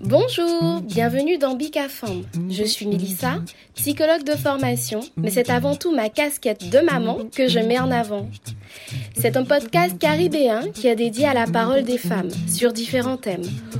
Bonjour, bienvenue dans Bicafam. Je suis Melissa, psychologue de formation, mais c'est avant tout ma casquette de maman que je mets en avant. C'est un podcast caribéen qui est dédié à la parole des femmes sur différents thèmes,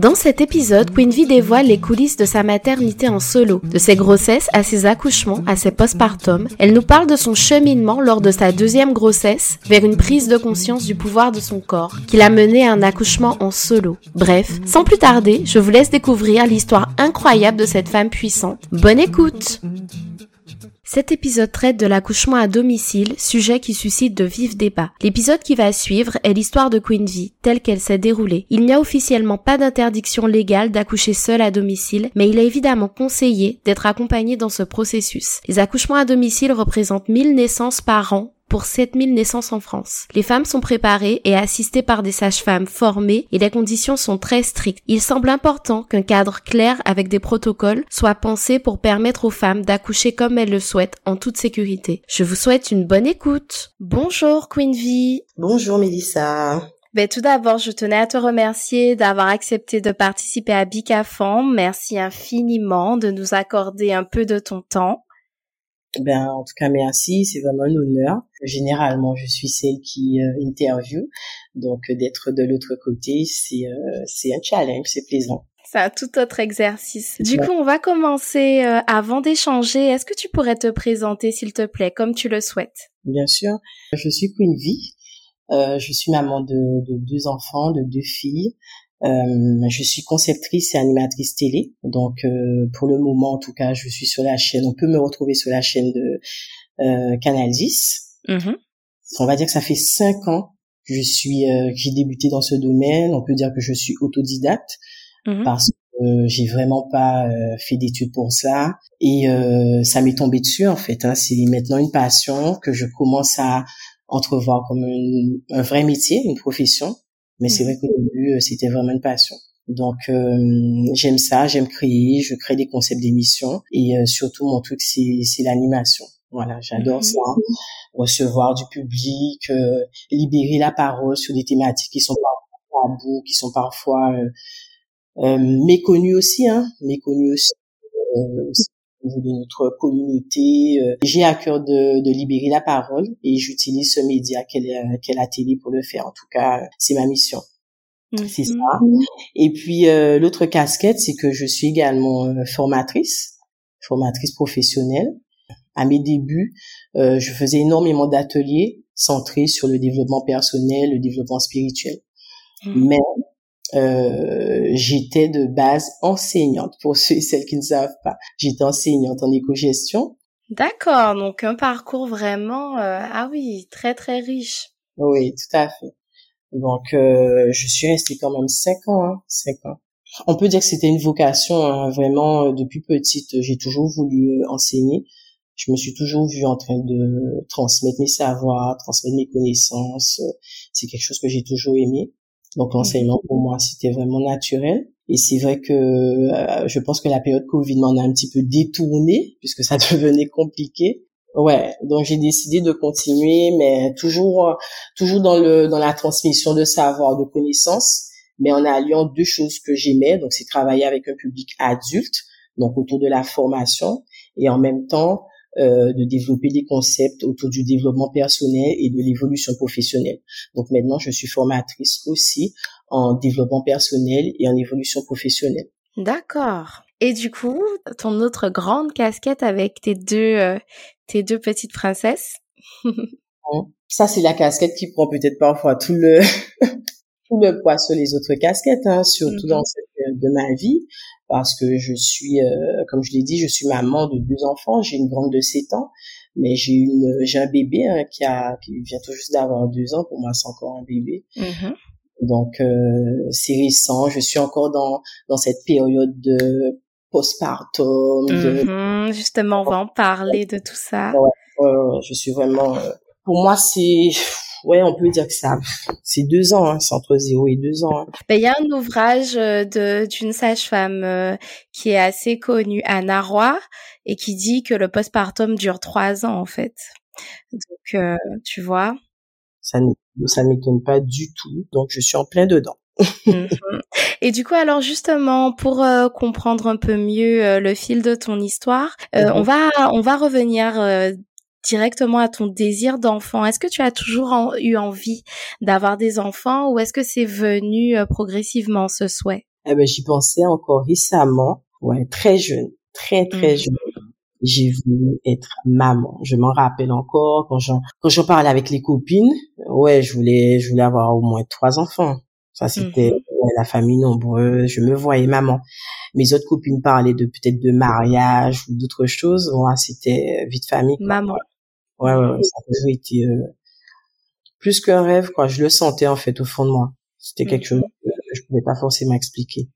Dans cet épisode, Queen V dévoile les coulisses de sa maternité en solo, de ses grossesses à ses accouchements, à ses postpartum. Elle nous parle de son cheminement lors de sa deuxième grossesse vers une prise de conscience du pouvoir de son corps, qui l'a mené à un accouchement en solo. Bref, sans plus tarder, je vous laisse découvrir l'histoire incroyable de cette femme puissante. Bonne écoute! Cet épisode traite de l'accouchement à domicile, sujet qui suscite de vifs débats. L'épisode qui va suivre est l'histoire de Queen V, telle qu'elle s'est déroulée. Il n'y a officiellement pas d'interdiction légale d'accoucher seule à domicile, mais il est évidemment conseillé d'être accompagné dans ce processus. Les accouchements à domicile représentent 1000 naissances par an pour 7000 naissances en France. Les femmes sont préparées et assistées par des sages-femmes formées et les conditions sont très strictes. Il semble important qu'un cadre clair avec des protocoles soit pensé pour permettre aux femmes d'accoucher comme elles le souhaitent en toute sécurité. Je vous souhaite une bonne écoute. Bonjour Queen V. Bonjour Mélissa. Ben, tout d'abord, je tenais à te remercier d'avoir accepté de participer à Bicafam. Merci infiniment de nous accorder un peu de ton temps. Ben, en tout cas, merci, c'est vraiment un honneur. Généralement, je suis celle qui euh, interview, donc euh, d'être de l'autre côté, c'est euh, c'est un challenge, c'est plaisant. C'est un tout autre exercice. Du coup, on va commencer euh, avant d'échanger. Est-ce que tu pourrais te présenter, s'il te plaît, comme tu le souhaites? Bien sûr. Je suis Queen V. je suis maman de, de deux enfants, de deux filles. Euh, je suis conceptrice et animatrice télé. Donc, euh, pour le moment, en tout cas, je suis sur la chaîne. On peut me retrouver sur la chaîne de euh, Canal 10. Mm-hmm. On va dire que ça fait cinq ans que je suis, euh, j'ai débuté dans ce domaine. On peut dire que je suis autodidacte mm-hmm. parce que j'ai vraiment pas euh, fait d'études pour ça et ça m'est tombé dessus en fait. Hein. C'est maintenant une passion que je commence à entrevoir comme un vrai métier, une profession. Mais c'est vrai qu'au début, euh, c'était vraiment une passion. Donc euh, j'aime ça, j'aime créer, je crée des concepts d'émissions et euh, surtout mon truc c'est c'est l'animation. Voilà, j'adore mhm. ça, recevoir du public, libérer la parole sur des thématiques qui sont parfois tabous, qui sont parfois méconnues aussi, hein, méconnues aussi au niveau de notre communauté. J'ai à cœur de, de, libérer la parole et j'utilise ce média qu'est la télé pour le faire. En tout cas, c'est ma mission. C'est ça. Et puis euh, l'autre casquette, c'est que je suis également euh, formatrice, formatrice professionnelle. À mes débuts, euh, je faisais énormément d'ateliers centrés sur le développement personnel, le développement spirituel. Mhm. Mais euh, j'étais de base enseignante, pour ceux et celles qui ne savent pas. J'étais enseignante en éco-gestion. D'accord, donc un parcours vraiment, euh, ah oui, très très riche. Oui, tout à fait. Donc, euh, je suis restée quand même cinq ans, hein, cinq ans. On peut dire que c'était une vocation, hein, vraiment, depuis petite, j'ai toujours voulu enseigner. Je me suis toujours vue en train de transmettre mes savoirs, transmettre mes connaissances. C'est quelque chose que j'ai toujours aimé. Donc l'enseignement pour moi c'était vraiment naturel. Et c'est vrai que euh, je pense que la période Covid m'en a un petit peu détourné puisque ça devenait compliqué. Ouais, donc j'ai décidé de continuer, mais toujours toujours dans le dans la transmission de savoir, de connaissances, mais en alliant deux choses que j'aimais. Donc c'est travailler avec un public adulte, donc autour de la formation, et en même temps euh, de développer des concepts autour du développement personnel et de l'évolution professionnelle. Donc maintenant, je suis formatrice aussi en développement personnel et en évolution professionnelle. D'accord. Et du coup, ton autre grande casquette avec tes deux, euh, tes deux petites princesses? Ça, c'est la casquette qui prend peut-être parfois tout le, tout le poids sur les autres casquettes, hein, surtout dans mhm. cette période de ma vie, parce que je suis, euh, comme je l'ai dit, je suis maman de deux enfants. J'ai une grande de 7 ans, mais j'ai une, j'ai un bébé hein, qui a, qui vient tout juste d'avoir deux ans. Pour moi, c'est encore un bébé. Mhm. Donc, euh, c'est récent. Je suis encore dans dans cette période de postpartum. Mhm, justement, on va en parler de tout ça. je suis vraiment. Euh, pour moi, c'est ouais, on peut dire que ça, c'est deux ans, hein, c'est entre zéro et deux ans. Hein. Ben, il y a un ouvrage euh, de d'une sage-femme euh, qui est assez connue, Anna Roy, et qui dit que le postpartum dure trois ans en fait. Donc, tu vois. Ça ça m'étonne pas du tout. Donc, je suis en plein dedans. Mhm. Et du coup, alors justement, pour euh, comprendre un peu mieux euh, le fil de ton histoire, euh, on va on va revenir directement à ton désir d'enfant? Est-ce que tu as toujours eu envie d'avoir des enfants ou est-ce que c'est venu progressivement ce souhait? Eh ben, j'y pensais encore récemment, ouais, très jeune, très très mhm. jeune. J'ai voulu être maman. Je m'en rappelle encore quand j'en quand j'en parlais avec les copines. Ouais, je voulais je voulais avoir au moins trois enfants. Ça, c'était mmh la famille nombreuse. Je me voyais maman. Mes autres copines parlaient de peut-être de mariage ou d'autres choses. Moi, c'était vie de famille. Maman. Ouais, ouais, ça a toujours été euh, plus qu'un rêve, quoi. Je le sentais en fait au fond de moi. C'était quelque chose mmh que je pouvais pas forcément expliquer.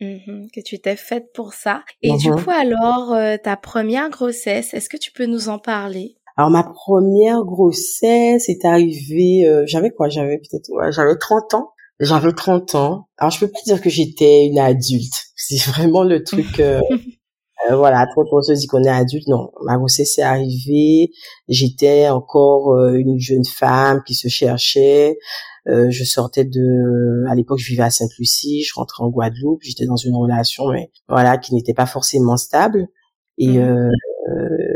Mmh que tu t'es faite pour ça. Et du coup, alors, euh, ta première grossesse, est-ce que tu peux nous en parler? Alors ma première grossesse est arrivée, euh, j'avais quoi? J'avais peut-être, ouais, j'avais 30 ans. J'avais 30 ans. Alors je peux pas dire que j'étais une adulte. C'est vraiment le truc. Euh, euh, voilà, trop on se dit qu'on est adulte. Non, ma grossesse est arrivée. J'étais encore euh, une jeune femme qui se cherchait. Euh, je sortais de, à l'époque, je vivais à Sainte-Lucie. Je rentrais en Guadeloupe. J'étais dans une relation, mais voilà, qui n'était pas forcément stable. Et, mmh. euh,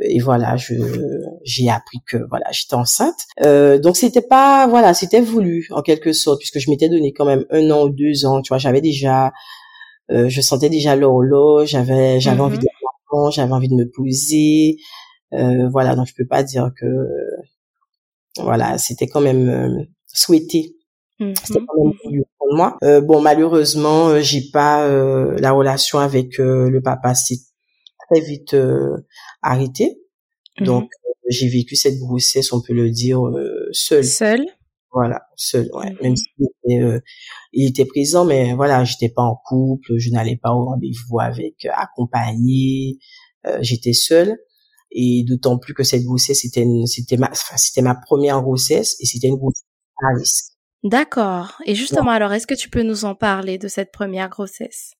et voilà, je j'ai appris que voilà, j'étais enceinte. Euh, donc c'était pas voilà, c'était voulu en quelque sorte puisque je m'étais donné quand même un an ou deux ans. Tu vois, j'avais déjà, euh, je sentais déjà l'horloge, j'avais j'avais envie de j'avais envie de me poser. Euh, voilà, donc je peux pas dire que voilà, c'était quand même euh, souhaité. C'était quand même voulu pour moi. Euh, bon, malheureusement, j'ai pas la relation avec le papa s'est très vite arrêté. Donc mmh j'ai vécu cette grossesse, on peut le dire, euh, seul. Seul. Voilà, seul. Ouais. Même s'il était, euh, il était présent, mais voilà, j'étais pas en couple, je n'allais pas au rendez-vous avec euh, accompagné, euh, j'étais seule. Et d'autant plus que cette grossesse, c'était c'était ma, enfin, c'était ma première grossesse et c'était une grossesse à risque. D'accord. Et justement, alors, est-ce que tu peux nous en parler de cette première grossesse?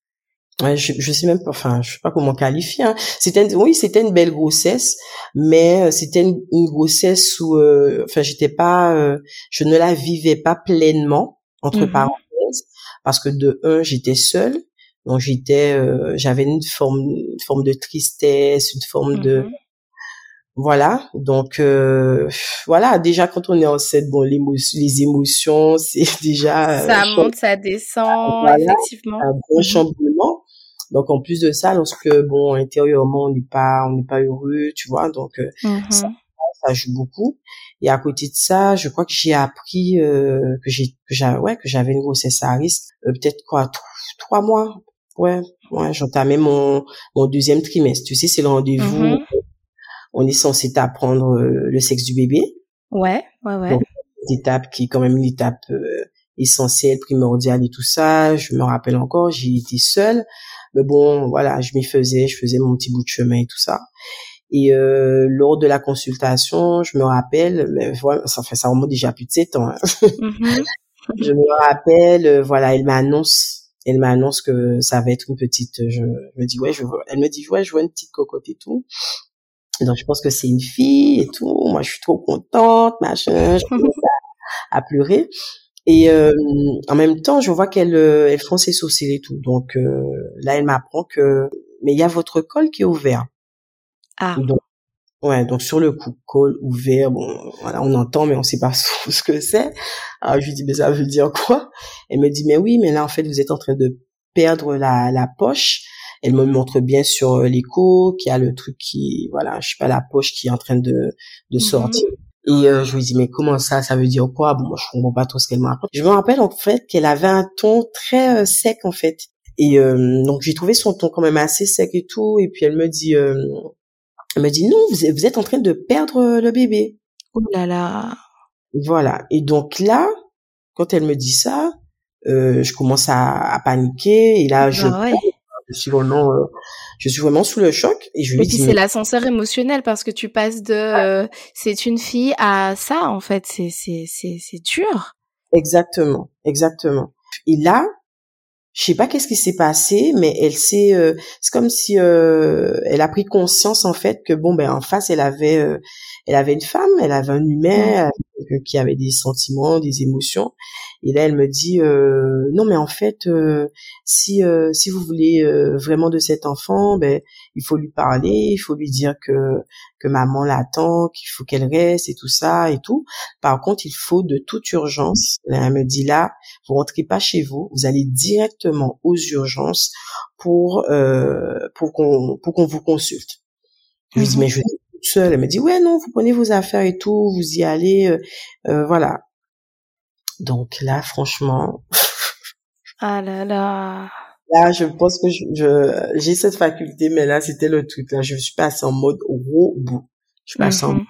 Ouais, je, je sais même pas, enfin, je sais pas comment qualifier. Hein. C'était, oui, c'était une belle grossesse, mais euh, c'était une, grossesse où, euh, enfin, j'étais pas, euh, je ne la vivais pas pleinement entre mmh parenthèses, parce que de un, j'étais seule, donc j'étais, j'avais une forme, une forme de tristesse, une forme de, mmh voilà. Donc, voilà. Déjà, quand on est enceinte, bon, les émotions, c'est déjà ça monte, ça descend, effectivement. Un bon mmh chamboulement. Donc en plus de ça, lorsque bon intérieurement on n'est pas on n'est pas heureux, tu vois, donc euh, mmh ça, ça, joue beaucoup. Et à côté de ça, je crois que j'ai appris euh, que j'ai que j'avais ouais que j'avais une grossesse à risque, euh, peut-être quoi trois mois. Ouais, ouais, j'entamais mon mon deuxième trimestre. Tu sais, c'est le rendez-vous. Mmh on est censé apprendre le sexe du bébé. Ouais, ouais, ouais. Donc, une étape qui est quand même une étape essentielle, primordiale et tout ça. Je me rappelle encore, j'y étais seule. Mais bon, voilà, je m'y faisais, je faisais mon petit bout de chemin et tout ça. Et euh, lors de la consultation, je me rappelle, mais voilà, ça fait ça remonte déjà plus de sept ans. Hein. Mm-hmm. je me rappelle, euh, voilà, elle m'annonce, elle m'annonce que ça va être une petite. Je, me dis ouais, je vois, elle me dit ouais, je vois une petite cocotte et tout. Donc je pense que c'est une fille et tout. Moi, je suis trop contente, machin. Je à, à pleurer. Et euh, en même temps, je vois qu'elle euh, elle fronce ses sourcils et tout. Donc euh, là, elle m'apprend que mais il y a votre col qui est ouvert. Ah. Donc, ouais, donc sur le coup, col ouvert, bon, voilà, on entend, mais on sait pas ce que c'est. Alors je lui dis, mais ça veut dire quoi? Elle me dit, mais oui, mais là en fait, vous êtes en train de perdre la, la poche. Elle me montre bien sur l'écho qu'il y a le truc qui, voilà, je sais pas, la poche qui est en train de, de mhm. sortir. Et euh, je lui dis mais comment ça? Ça veut dire quoi? Bon, moi, je comprends pas trop ce qu'elle me raconte. Je me rappelle en fait qu'elle avait un ton très euh, sec en fait. Et euh, donc j'ai trouvé son ton quand même assez sec et tout. Et puis elle me dit, elle me dit non, vous êtes, en train de perdre le bébé. Oh là là. Voilà. Et donc là, quand elle me dit ça, je commence à, à, paniquer. Et là, je ah je suis vraiment euh, je suis vraiment sous le choc et je lui et puis c'est l'ascenseur émotionnel parce que tu passes de euh, c'est une fille à ça en fait c'est c'est c'est c'est dur exactement exactement et là je sais pas qu'est-ce qui s'est passé mais elle s'est euh, c'est comme si elle a pris conscience en fait que bon ben en face elle avait elle avait une femme elle avait un humain qui avait des sentiments des émotions et là, elle me dit euh, non, mais en fait, euh, si euh, si vous voulez vraiment de cet enfant, ben il faut lui parler, il faut lui dire que que maman l'attend, qu'il faut qu'elle reste et tout ça et tout. Par contre, il faut de toute urgence. Elle me dit là, vous rentrez pas chez vous, vous allez directement aux urgences pour pour qu'on pour qu'on vous consulte. Je lui dis mais je seule. Elle me dit ouais non, vous prenez vos affaires et tout, vous y allez, voilà. Donc là, franchement. ah là là. Là, je pense que je, j'ai cette faculté, mais là, c'était le truc. Là, je suis passée en mode robot. Je suis passée en mode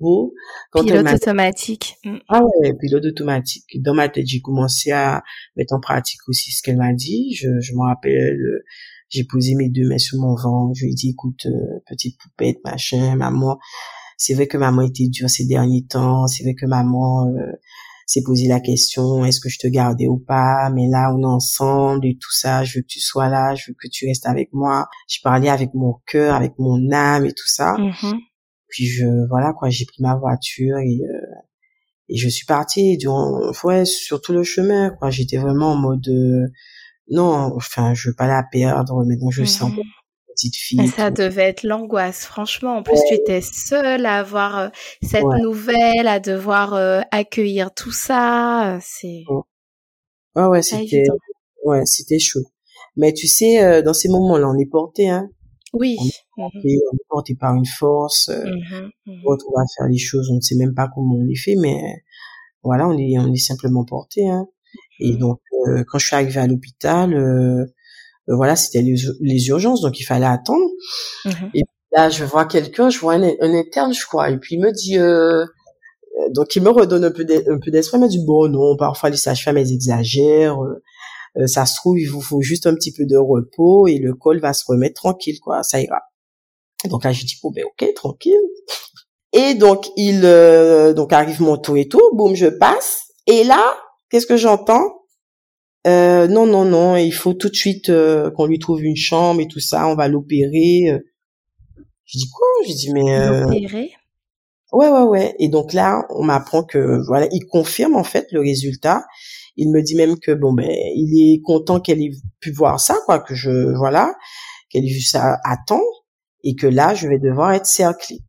mhm. pilote automatique. Mm. Ah ouais, pilote automatique. Dans ma tête, j'ai commencé à mettre en pratique aussi ce qu'elle m'a dit. Je, je me rappelle, j'ai posé mes deux mains sur mon ventre. Je lui ai dit, écoute, euh, petite poupette, machin, maman. C'est vrai que maman était dure ces derniers temps. C'est vrai que maman, euh, s'est posé la question est-ce que je te gardais ou pas? Mais là on est ensemble et tout ça je veux que tu sois là je veux que tu restes avec moi je parlais avec mon cœur avec mon âme et tout ça mm-hmm. puis je voilà quoi j'ai pris ma voiture et euh, et je suis partie durant ouais sur tout le chemin quoi j'étais vraiment en mode euh, non enfin je veux pas la perdre mais donc je sens mm-hmm petite fille. Ça devait être l'angoisse, franchement. En plus, tu étais seule à avoir euh, cette nouvelle, à devoir euh, accueillir tout ça. C'est. Ouais, ouais, c'était, ouais, c'était chaud. Mais tu sais, euh, dans ces moments-là, on est porté, hein. Oui. On est porté, on est porté par une force. Mmh mmh on va faire les choses, on ne sait même pas comment on les fait, mais voilà, on est, on est simplement porté, hein. Et donc, quand je suis arrivée à l'hôpital, euh, voilà, c'était les, urgences, donc il fallait attendre. Mhm. Et là, je vois quelqu'un, je vois un, interne, je crois, et puis il me dit, euh, donc il me redonne un peu d'espoir, il me dit bon non, parfois les sages-femmes elles exagèrent, euh, ça se trouve il vous faut juste un petit peu de repos et le col va se remettre tranquille quoi, ça ira. Donc là je dis bon ben ok tranquille. Et donc il donc arrive mon tour et tout, boum je passe et là qu'est-ce que j'entends? Euh, non, non, non, il faut tout de suite euh, qu'on lui trouve une chambre et tout ça, on va l'opérer. Euh. Je dis quoi? Je dis mais euh... l'opérer? Ouais, ouais, ouais. Et donc là, on m'apprend que voilà, il confirme en fait le résultat. Il me dit même que bon ben, il est content qu'elle ait pu voir ça, quoi, que je voilà, qu'elle ait vu ça à temps et que là, je vais devoir être cerclée.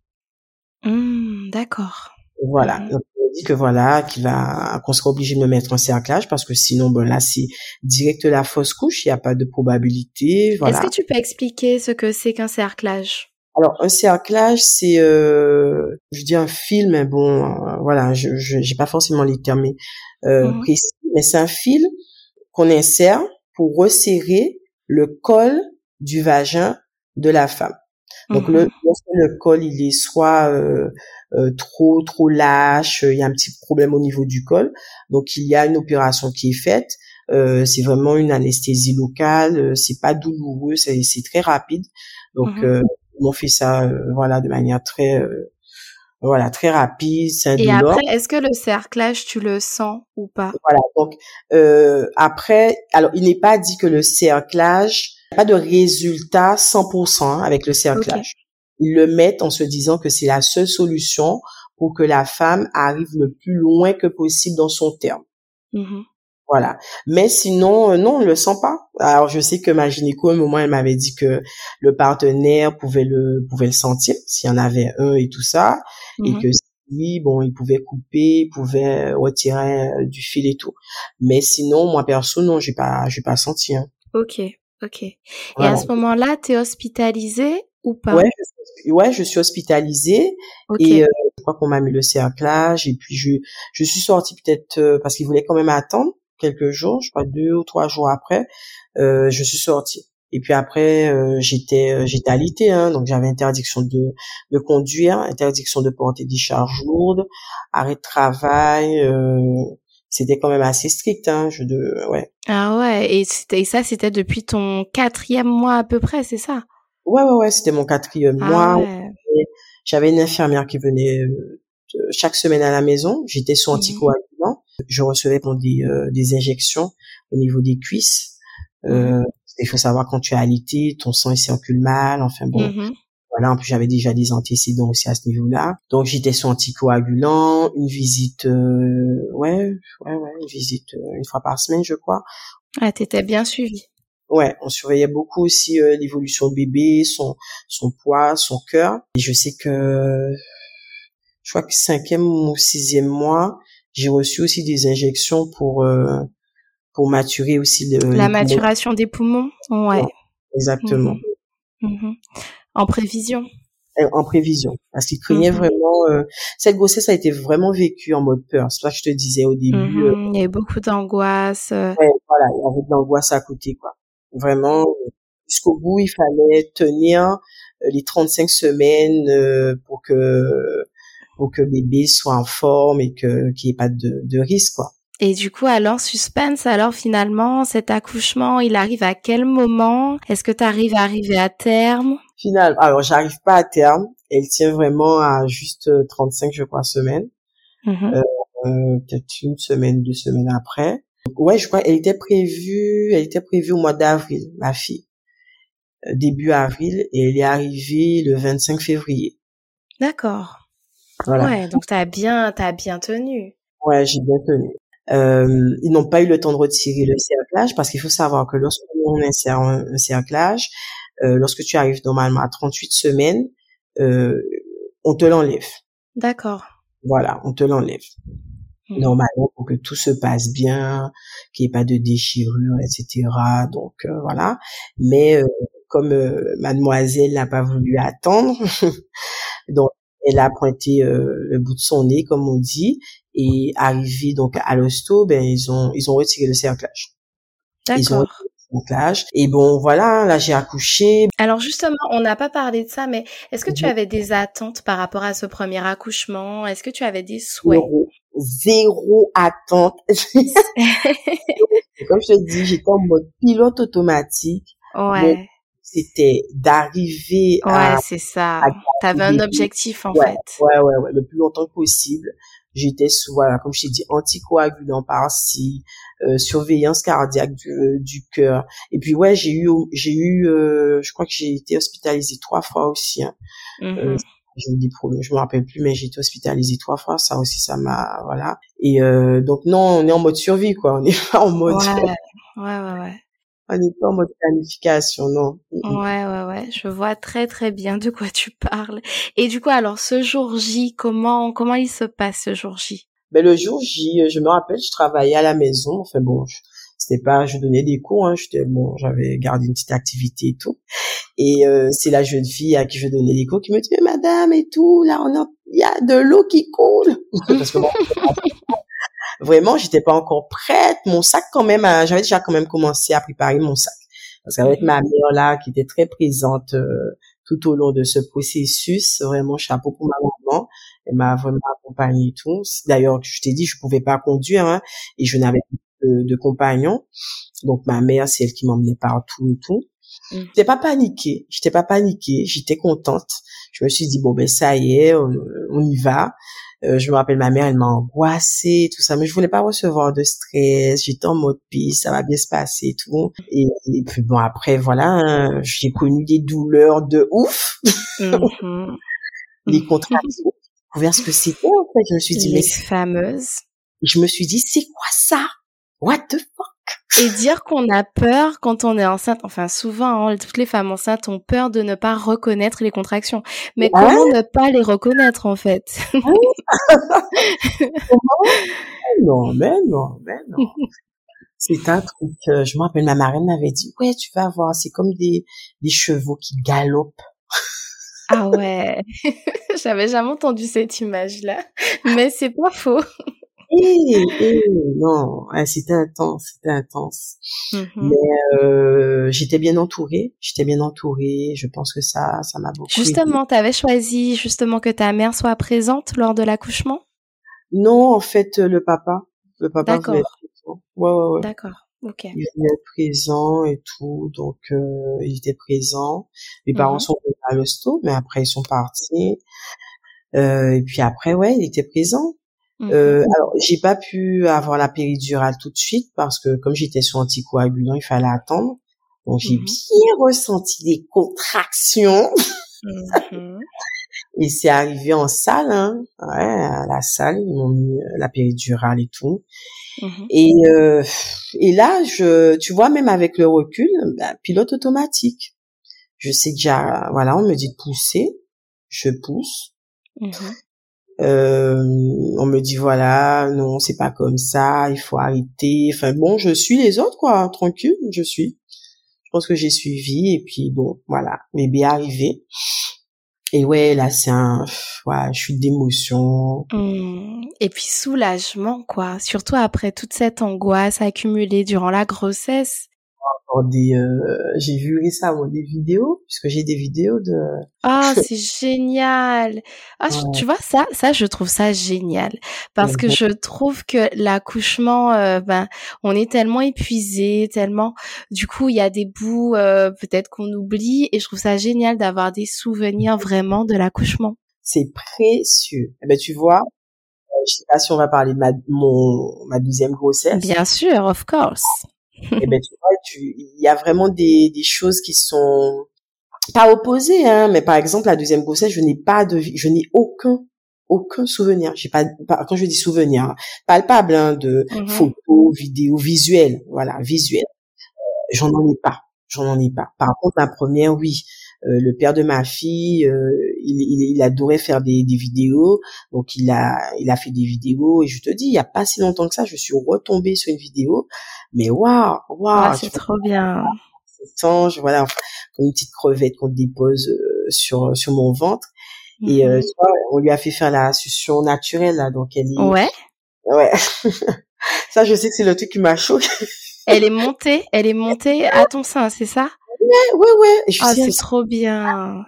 Mmh, d'accord. Voilà. Mmh dit que voilà, qu'il va, qu'on sera obligé de me mettre en cerclage parce que sinon, bon là, c'est direct la fausse couche, il n'y a pas de probabilité. Voilà. Est-ce que tu peux expliquer ce que c'est qu'un cerclage? Alors un cerclage, c'est, euh, je dis un fil, mais bon, euh, voilà, je j'ai pas forcément les termes euh, mmh. précis, mais c'est un fil qu'on insère pour resserrer le col du vagin de la femme. Donc le, mmh. le col il est soit euh, euh, trop trop lâche, il y a un petit problème au niveau du col, donc il y a une opération qui est faite. Euh, c'est vraiment une anesthésie locale, c'est pas douloureux, c'est très rapide. Donc mmh on fait ça voilà de manière très voilà très rapide et après est-ce que le cerclage tu le sens ou pas? Voilà donc euh, après alors il n'est pas dit que le cerclage pas de résultat 100% hein, avec le cerclage. Ils le mettent en se disant que c'est la seule solution pour que la femme arrive le plus loin que possible dans son terme. Mm-hmm. Voilà. Mais sinon, euh, non, on le sent pas. Alors, je sais que ma gynéco, à un moment, elle m'avait dit que le partenaire pouvait le, pouvait le sentir, s'il y en avait un et tout ça. Et mm-hmm. que oui, bon, il pouvait couper, il pouvait retirer euh, du fil et tout. Mais sinon, moi, perso, non, j'ai pas, j'ai pas senti, hein. Ok. Ok. Et à ce moment-là, tu es hospitalisée ou pas? Ouais, je, ouais, je suis hospitalisée et euh, je crois qu'on m'a mis le cerclage et puis je je suis sortie peut-être euh, parce qu'il voulait quand même attendre quelques jours, je crois deux ou trois jours après, euh, je suis sortie. Et puis après, euh, j'étais euh, j'étais alité, hein, donc j'avais interdiction de de conduire, interdiction de porter des charges lourdes, arrêt de travail. Euh, c'était quand même assez strict, hein, je de ouais. Ah ouais, et, et ça c'était depuis ton quatrième mois à peu près, c'est ça? Ouais ouais ouais, c'était mon quatrième ah mois. J'avais une infirmière qui venait chaque semaine à la maison. J'étais sous mmh. anticoagulant. Je recevais des, des injections au niveau des cuisses. Euh, mmh il faut savoir quand tu es alité, ton sang il circule mal. Enfin bon, mm-hmm. Voilà. En plus j'avais déjà des antécédents aussi à ce niveau-là. Donc j'étais sous anticoagulant, une visite, euh, ouais, ouais, ouais, une visite euh, une fois par semaine, je crois. Ah, t'étais bien suivi. Ouais, on surveillait beaucoup aussi euh, l'évolution de bébé, son son poids, son cœur. Et je sais que je crois que cinquième ou sixième mois, j'ai reçu aussi des injections pour pour maturer aussi le, la maturation des poumons. Ouais. exactement. Mhm. Mhm. En prévision. En prévision, parce qu'il craignait mhm. vraiment. Euh, cette grossesse a été vraiment vécue en mode peur. C'est ça que je te disais au début. Euh. il y avait beaucoup d'angoisse. Euh. Ouais, voilà, il y avait de l'angoisse à côté, quoi. Vraiment, jusqu'au bout, il fallait tenir les 35 semaines pour que pour que bébé soit en forme et que qu'il n'y ait pas de, de risque, quoi. Et du coup, alors, suspense, alors finalement, cet accouchement, il arrive à quel moment? Est-ce que tu arrives à arriver à terme? Final, alors j'arrive pas à terme. Elle tient vraiment à juste 35, euh, je crois, semaines. Mm-hmm. Euh, euh, peut-être une semaine, deux semaines après. Ouais, je crois, elle était prévue, elle était prévue au mois d'avril, ma fille. début avril, et elle est arrivée le 25 février. D'accord. Voilà. Ouais, donc t'as bien, t'as bien tenu. Ouais, j'ai bien tenu. Euh, ils n'ont pas eu le temps de retirer le cerclage parce qu'il faut savoir que lorsqu'on insère un, un cerclage, euh, lorsque tu arrives normalement à 38 semaines, euh, on te l'enlève. D'accord. Voilà, on te l'enlève. Hmm. Normalement, pour que tout se passe bien, qu'il n'y ait pas de déchirure, etc. Donc euh, voilà. Mais euh, comme mademoiselle n'a pas voulu attendre, donc elle a pointé le bout de son nez, comme on dit, et arrivé donc à l'hosto, ben ils ont ils ont retiré le cerclage. D'accord. Et bon, voilà, là j'ai accouché. Alors justement, on n'a pas parlé de ça, mais est-ce que tu avais des attentes par rapport à ce premier accouchement? Est-ce que tu avais des souhaits? Zéro, attente. Comme je te dis, j'étais en mode pilote automatique. Ouais. c'était d'arriver ouais, à... Ouais, c'est ça. T'avais un objectif en fait. Ouais, ouais, ouais, le plus longtemps possible j'étais sous voilà comme je t'ai dit anticoagulant par-ci euh, surveillance cardiaque du, euh, du cœur. Et puis ouais j'ai eu j'ai eu euh, je crois que j'ai été hospitalisée trois fois aussi hein. Mm-hmm. j'ai eu des problèmes je me rappelle plus mais j'ai été hospitalisée trois fois ça aussi ça m'a voilà. Et donc non on est en mode survie quoi. On est pas en mode ouais. Ouais ouais, ouais on n'est pas en mode planification, non? Ouais, ouais, ouais. Je vois très, très bien de quoi tu parles. Et du coup, alors, ce jour J, comment, comment il se passe ce jour J? Ben, le jour J, je me rappelle, je travaillais à la maison. Enfin bon, c'était pas, je donnais des cours, hein. J'étais, bon, j'avais gardé une petite activité et tout. Et, euh, c'est la jeune fille à qui je donnais des cours qui me dit, mais madame et tout, là, on a, il y a de l'eau qui coule. Parce que vraiment, j'étais pas encore prête. Mon sac quand même, j'avais déjà quand même commencé à préparer mon sac. Parce qu'avec ma mère là, qui était très présente euh, tout au long de ce processus, vraiment chapeau pour ma maman. Elle m'a vraiment accompagnée et tout. D'ailleurs, je t'ai dit, je pouvais pas conduire hein, et je n'avais de, de, compagnon. Donc ma mère, c'est elle qui m'emmenait partout et tout. Je. J'étais pas paniquée, j'étais pas paniquée, j'étais contente. Je me suis dit bon ben ça y est, on y va. Euh, je me rappelle ma mère, elle m'a angoissée, tout ça, mais je voulais pas recevoir de stress. J'étais en mode piste, ça va bien se passer et tout. Et, puis bon, après, voilà, hein, j'ai connu des douleurs de ouf. Mm-hmm. Les contractions. J'ai ce que c'était, en fait. Je me suis dit, Les mais... fameuses. Je me suis dit, c'est quoi ça? What the fuck? Et dire qu'on a peur quand on est enceinte, enfin souvent, hein, toutes les femmes enceintes ont peur de ne pas reconnaître les contractions. Mais comment ne pas les reconnaître en fait? Non, mais non, mais non. C'est un truc, je me rappelle, ma marraine m'avait dit, ouais, tu vas voir, c'est comme des, des chevaux qui galopent. Ah ouais, j'avais jamais entendu cette image-là, mais c'est pas faux. Eh, eh, non, c'était intense, c'était intense. Mm-hmm. Mais euh, j'étais bien entourée, j'étais bien entourée. Je pense que ça, ça m'a beaucoup. Justement, tu avais choisi justement que ta mère soit présente lors de l'accouchement? Non, en fait, le papa, le papa D'accord. Ouais, ouais, ouais. D'accord. Ok. Il était présent et tout, donc euh, il était présent. Mes parents mm-hmm. sont venus à l'hosto, mais après ils sont partis. Euh, et puis après, ouais, il était présent. Euh, mhm. alors, j'ai pas pu avoir la péridurale tout de suite parce que comme j'étais sous anticoagulant, il fallait attendre. Donc j'ai mhm. bien ressenti des contractions. Mhm. et c'est arrivé en salle, hein. Ouais, à la salle, ils m'ont mis euh, la péridurale et tout. Et euh, et là, je, tu vois, même avec le recul, bah, pilote automatique. Je sais déjà, voilà, on me dit de pousser, je pousse. Euh, on me dit voilà, non, c'est pas comme ça, il faut arrêter. Enfin bon, je suis les autres quoi, tranquille, je suis. Je pense que j'ai suivi et puis bon, voilà, bébé arrivé. Et ouais, là c'est un, ouais, je suis d'émotion. Mmh. Et puis soulagement quoi, surtout après toute cette angoisse accumulée durant la grossesse des euh, j'ai vu récemment des vidéos puisque j'ai des vidéos de ah c'est génial. Ah tu vois ça ça je trouve ça génial. Parce que je trouve que l'accouchement euh, ben on est tellement épuisé tellement du coup il y a des bouts euh, peut-être qu'on oublie et je trouve ça génial d'avoir des souvenirs vraiment de l'accouchement. C'est précieux. Eh ben tu vois je sais pas si on va parler de ma mon ma deuxième grossesse. Bien sûr of course et eh ben tu vois, il y a vraiment des, des choses qui sont pas opposées, hein, mais par exemple la deuxième grossesse, je n'ai pas de, je n'ai aucun aucun souvenir. J'ai pas, quand je dis souvenir, palpable hein, de mm-hmm. photos, vidéos, visuels, voilà, visuels. Euh, j'en en ai pas, j'en en ai pas. Par contre, la première, oui. Euh, le père de ma fille, euh, il, il, il, adorait faire des, des, vidéos, donc il a, il a fait des vidéos. Et je te dis, il y a pas si longtemps que ça, je suis retombée sur une vidéo mais waouh, waouh, ah, c'est trop bien. Tange, voilà, comme une petite crevette qu'on dépose euh, sur sur mon ventre. Et euh, mhm. on lui a fait faire la succion naturelle là, donc elle est. Ouais. Ouais. ça, je sais que c'est le truc qui m'a choqué. elle est montée, elle est montée à ton sein, c'est ça? Ouais, ouais, ouais. ah, c'est trop bien.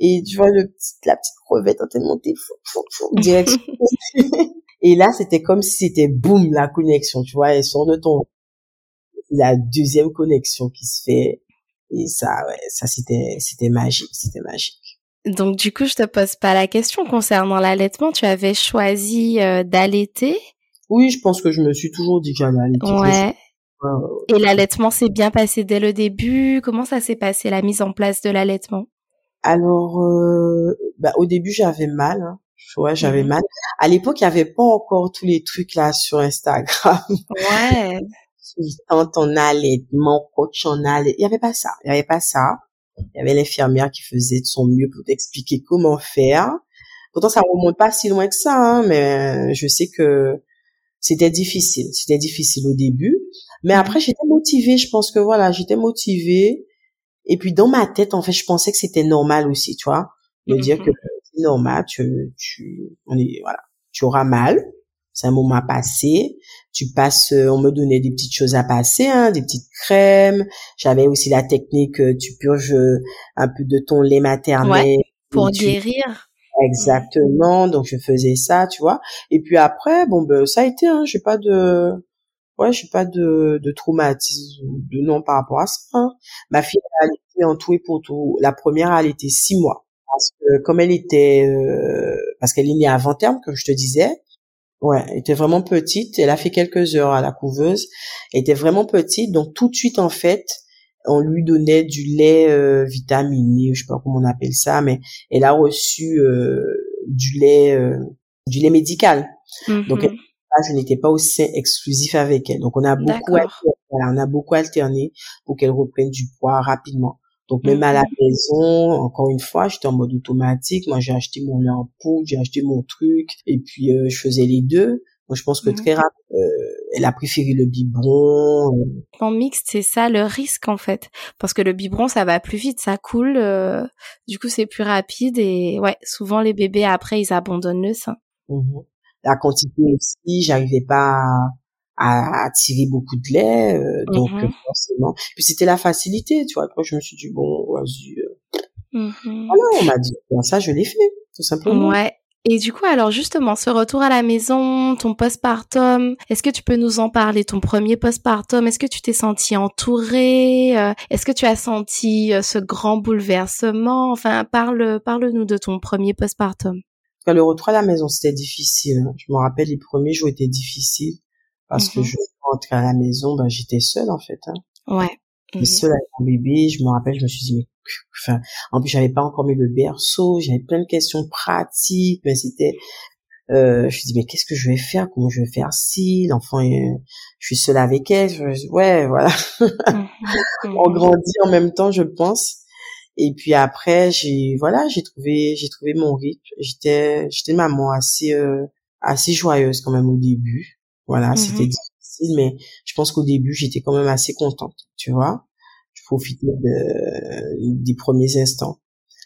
Et tu vois le petit, la petite crevette en train de monter, fou, fou, direct. Et là, c'était comme si c'était boum la connexion, tu vois, elle sort de ton la deuxième connexion qui se fait et ça ouais, ça c'était c'était magique, c'était magique. Donc du coup, je te pose pas la question concernant l'allaitement, tu avais choisi euh, d'allaiter? Oui, je pense que je me suis toujours dit que j'allais allaiter. Ouais. Et l'allaitement s'est bien passé dès le début. Comment ça s'est passé la mise en place de l'allaitement? Alors, euh, bah, au début j'avais mal. Hein vois, j'avais mmh mal. À l'époque, il y avait pas encore tous les trucs là sur Instagram. Ouais. Tant ton allaitement, coach en allaitement. Il y avait pas ça. Il y avait pas ça. Il y avait l'infirmière qui faisait de son mieux pour t'expliquer comment faire. Pourtant, ça remonte pas si loin que ça, hein, mais je sais que c'était difficile. C'était difficile au début. Mais après, j'étais motivée. Je pense que voilà, j'étais motivée. Et puis, dans ma tête, en fait, je pensais que c'était normal aussi, tu vois. De dire que normal, tu, tu, on est, voilà, tu auras mal. C'est un moment à passer. Tu passes, euh, on me donnait des petites choses à passer, hein, des petites crèmes. J'avais aussi la technique, euh, tu purges euh, un peu de ton lait maternel. pour guérir. Exactement. Donc je faisais ça, tu vois. Et puis après, bon ben ça a été, hein, j'ai pas de, ouais, j'ai pas de, de traumatisme de non par rapport à ça. Hein. Ma fille elle été en tout et pour tout. La première, elle était six mois parce que comme elle était, euh, parce qu'elle est née avant terme, comme je te disais, ouais, elle était vraiment petite. Elle a fait quelques heures à la couveuse. Elle était vraiment petite, donc tout de suite en fait, on lui donnait du lait euh, vitaminé, je sais pas comment on appelle ça, mais elle a reçu euh, du lait, euh, du lait médical. Donc mm-hmm. Je n'étais pas au sein exclusif avec elle. Donc on a beaucoup, alterné, on a beaucoup alterné pour qu'elle reprenne du poids rapidement. Donc même à la mhm. maison, encore une fois, j'étais en mode automatique. Moi, j'ai acheté mon lait en poudre, j'ai acheté mon truc, et puis euh, je faisais les deux. Moi, je pense que mhm. très rapide, euh, elle a préféré le biberon. En mixte, c'est ça le risque en fait, parce que le biberon ça va plus vite, ça coule, du coup c'est plus rapide et ouais, souvent les bébés après ils abandonnent le sein. Mmh la quantité aussi, j'arrivais pas à, à, tirer beaucoup de lait, donc mmh forcément. Puis c'était la facilité, tu vois. Après je me suis dit bon, vas-y. Mmh on m'a dit ça, je l'ai fait, tout simplement. Ouais. Et du coup, alors justement, ce retour à la maison, ton postpartum, est-ce que tu peux nous en parler, ton premier postpartum? Est-ce que tu t'es senti entourée euh, Est-ce que tu as senti euh, ce grand bouleversement? Enfin, parle, parle-nous de ton premier postpartum. Le retour à la maison, c'était difficile. Hein. Je me rappelle, les premiers jours étaient difficiles parce que mhm. je rentrais à la maison, ben j'étais seule en fait. Hein. Ouais. J'étais seule avec mon bébé. Je me rappelle, je me suis dit mais enfin, en plus j'avais pas encore mis le berceau, j'avais plein de questions pratiques, mais c'était, euh, je me suis dit mais qu'est-ce que je vais faire, comment je vais faire si l'enfant, est... je suis seule avec elle, ouais voilà, mhm. on grandit en même temps je pense. Et puis après j'ai voilà j'ai trouvé j'ai trouvé mon rythme, j'étais j'étais maman assez euh, assez joyeuse quand même au début, voilà c'était mhm. difficile mais je pense qu'au début j'étais quand même assez contente, tu vois profiter de, des premiers instants.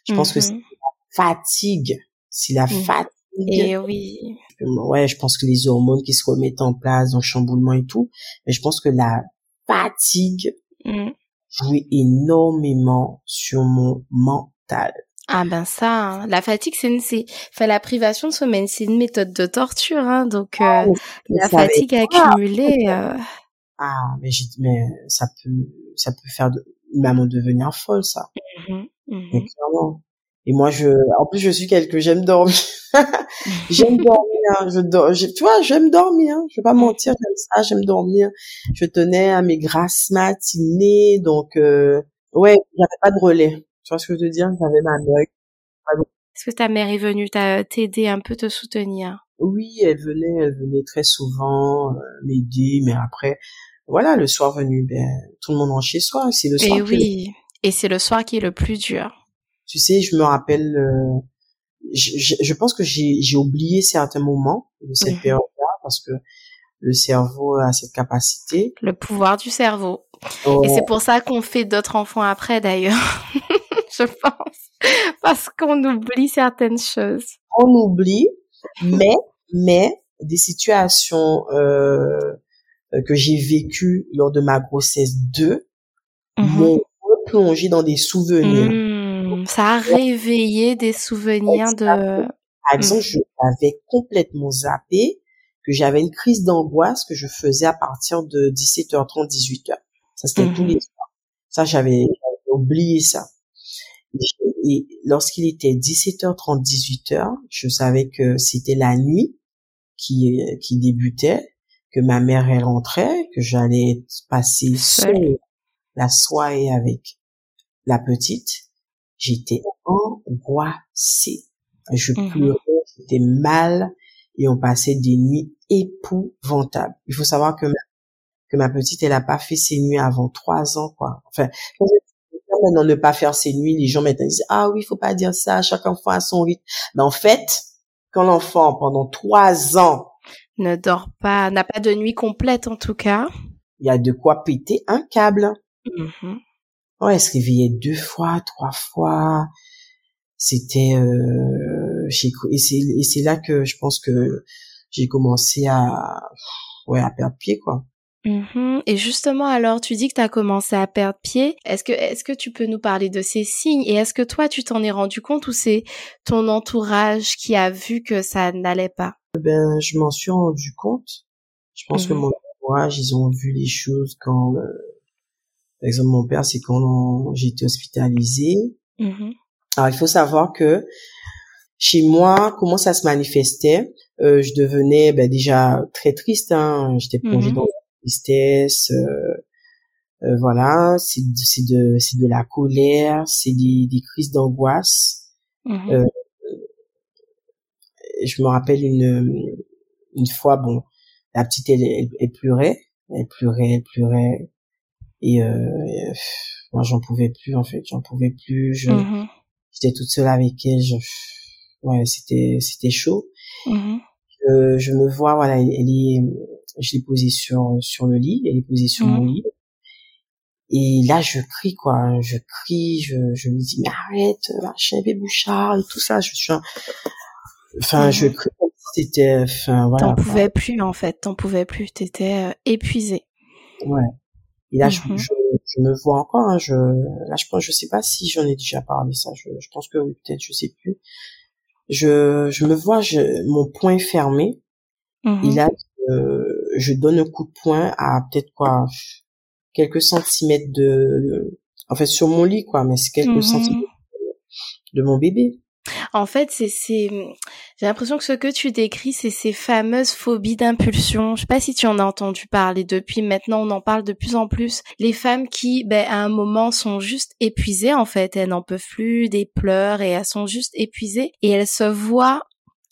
Je pense que c'est mhm. la fatigue, c'est la mhm. fatigue. Et oui. Ouais, je pense que les hormones qui se remettent en place dans le chamboulement et tout, mais je pense que la fatigue jouait énormément sur mon mental. Ah ben ça, hein. la fatigue, c'est une, c'est, enfin la privation de sommeil, c'est une méthode de torture, hein. Donc ah, euh, la fatigue accumulée. Euh... Ah, mais mais ça peut, ça peut faire de, maman devenir folle, ça. Mmh mmh Et moi, je, en plus, je suis quelqu'un, j'aime dormir. j'aime dormir, je dors, tu vois, j'aime dormir, hein. je vais pas mentir, j'aime ça, j'aime dormir. Je tenais à mes grasses matinées, donc, euh, ouais, j'avais pas de relais. Tu vois ce que je veux dire? J'avais ma mère. Est-ce que ta mère est venue t'aider un peu, te soutenir? Oui, elle venait, elle venait très souvent euh, m'aider, mais après, voilà, le soir venu, ben, tout le monde rentre chez soi. C'est le soir. Et oui. Et c'est le soir qui est le plus dur. Tu sais, je me rappelle, euh, je, je, pense que j'ai, oublié certains moments de cette mhm. période-là parce que le cerveau a cette capacité. Le pouvoir du cerveau. Et c'est pour ça qu'on fait d'autres enfants après, d'ailleurs. je pense. Parce qu'on oublie certaines choses. On oublie, mais, mais, des situations, euh, euh, que j'ai vécu lors de ma grossesse 2 mmh. m'ont replongé dans des souvenirs. Mmh, ça a réveillé des souvenirs de... Par exemple, mmh. je l'avais complètement zappé, que j'avais une crise d'angoisse que je faisais à partir de 17h30, 18h. Ça, c'était tous les soirs. Ça, j'avais oublié ça. Et lorsqu'il était 17h30, 18h, je savais que c'était la nuit qui, qui débutait que ma mère est rentrée, que j'allais passer seule la soirée avec la petite, j'étais angoissée. Je mmh pleurais, j'étais mal et on passait des nuits épouvantables. Il faut savoir que ma, que ma petite, elle a pas fait ses nuits avant trois ans, quoi. Enfin, maintenant ne pas faire ses nuits, les gens maintenant disent ah oui, il faut pas dire ça, chaque enfant a son rythme. Mais en fait, quand l'enfant pendant trois ans ne dort pas, n'a pas de nuit complète en tout cas. Il y a de quoi péter un câble. Mmh ouais, se réveillait deux fois, trois fois. C'était euh, et c'est et c'est là que je pense que j'ai commencé à ouais à perdre pied quoi. Mmh et justement, alors, tu dis que tu as commencé à perdre pied. Est-ce que, est-ce que tu peux nous parler de ces signes Et est-ce que toi, tu t'en es rendu compte ou c'est ton entourage qui a vu que ça n'allait pas? Ben, je m'en suis rendu compte. Je pense que mmh mon entourage, ils ont vu les choses quand, euh, par exemple, mon père, c'est quand j'étais hospitalisée. Mmh Alors, il faut savoir que chez moi, comment ça se manifestait euh, Je devenais ben, déjà très triste. Hein. J'étais plongée mmh dans la tristesse. Euh, euh, voilà, c'est c'est de c'est de la colère, c'est des, des crises d'angoisse. Euh, je me rappelle une une fois bon la petite elle, elle, pleurait elle pleurait elle pleurait et euh, moi j'en pouvais plus en fait j'en pouvais plus je mm-hmm. j'étais toute seule avec elle je ouais c'était c'était chaud mm-hmm. je, je me vois voilà elle, est Je l'ai posée sur sur le lit, elle est posée sur mon mmh. lit. Et là, je crie, quoi. Je crie, je, je lui dis, mais arrête, machin, bouchard, et tout ça. Je suis Enfin, je crie c'était... Enfin, voilà. T'en pouvais plus, en fait. T'en pouvais plus. T'étais euh, épuisé. Ouais. Et là, je, mmh je, je, me vois encore. Hein, je, là, je pense, je sais pas si j'en ai déjà parlé ça. Je, je pense que oui, peut-être, je sais plus. Je, je me vois, je, mon poing fermé. Et là, euh, je donne un coup de poing à peut-être quoi quelques centimètres de, en fait sur mon lit quoi, mais c'est quelques mhm. centimètres de mon bébé. En fait, c'est c'est j'ai l'impression que ce que tu décris c'est ces fameuses phobies d'impulsion. Je sais pas si tu en as entendu parler depuis maintenant, on en parle de plus en plus. Les femmes qui ben à un moment sont juste épuisées en fait, elles n'en peuvent plus des pleurs et elles sont juste épuisées et elles se voient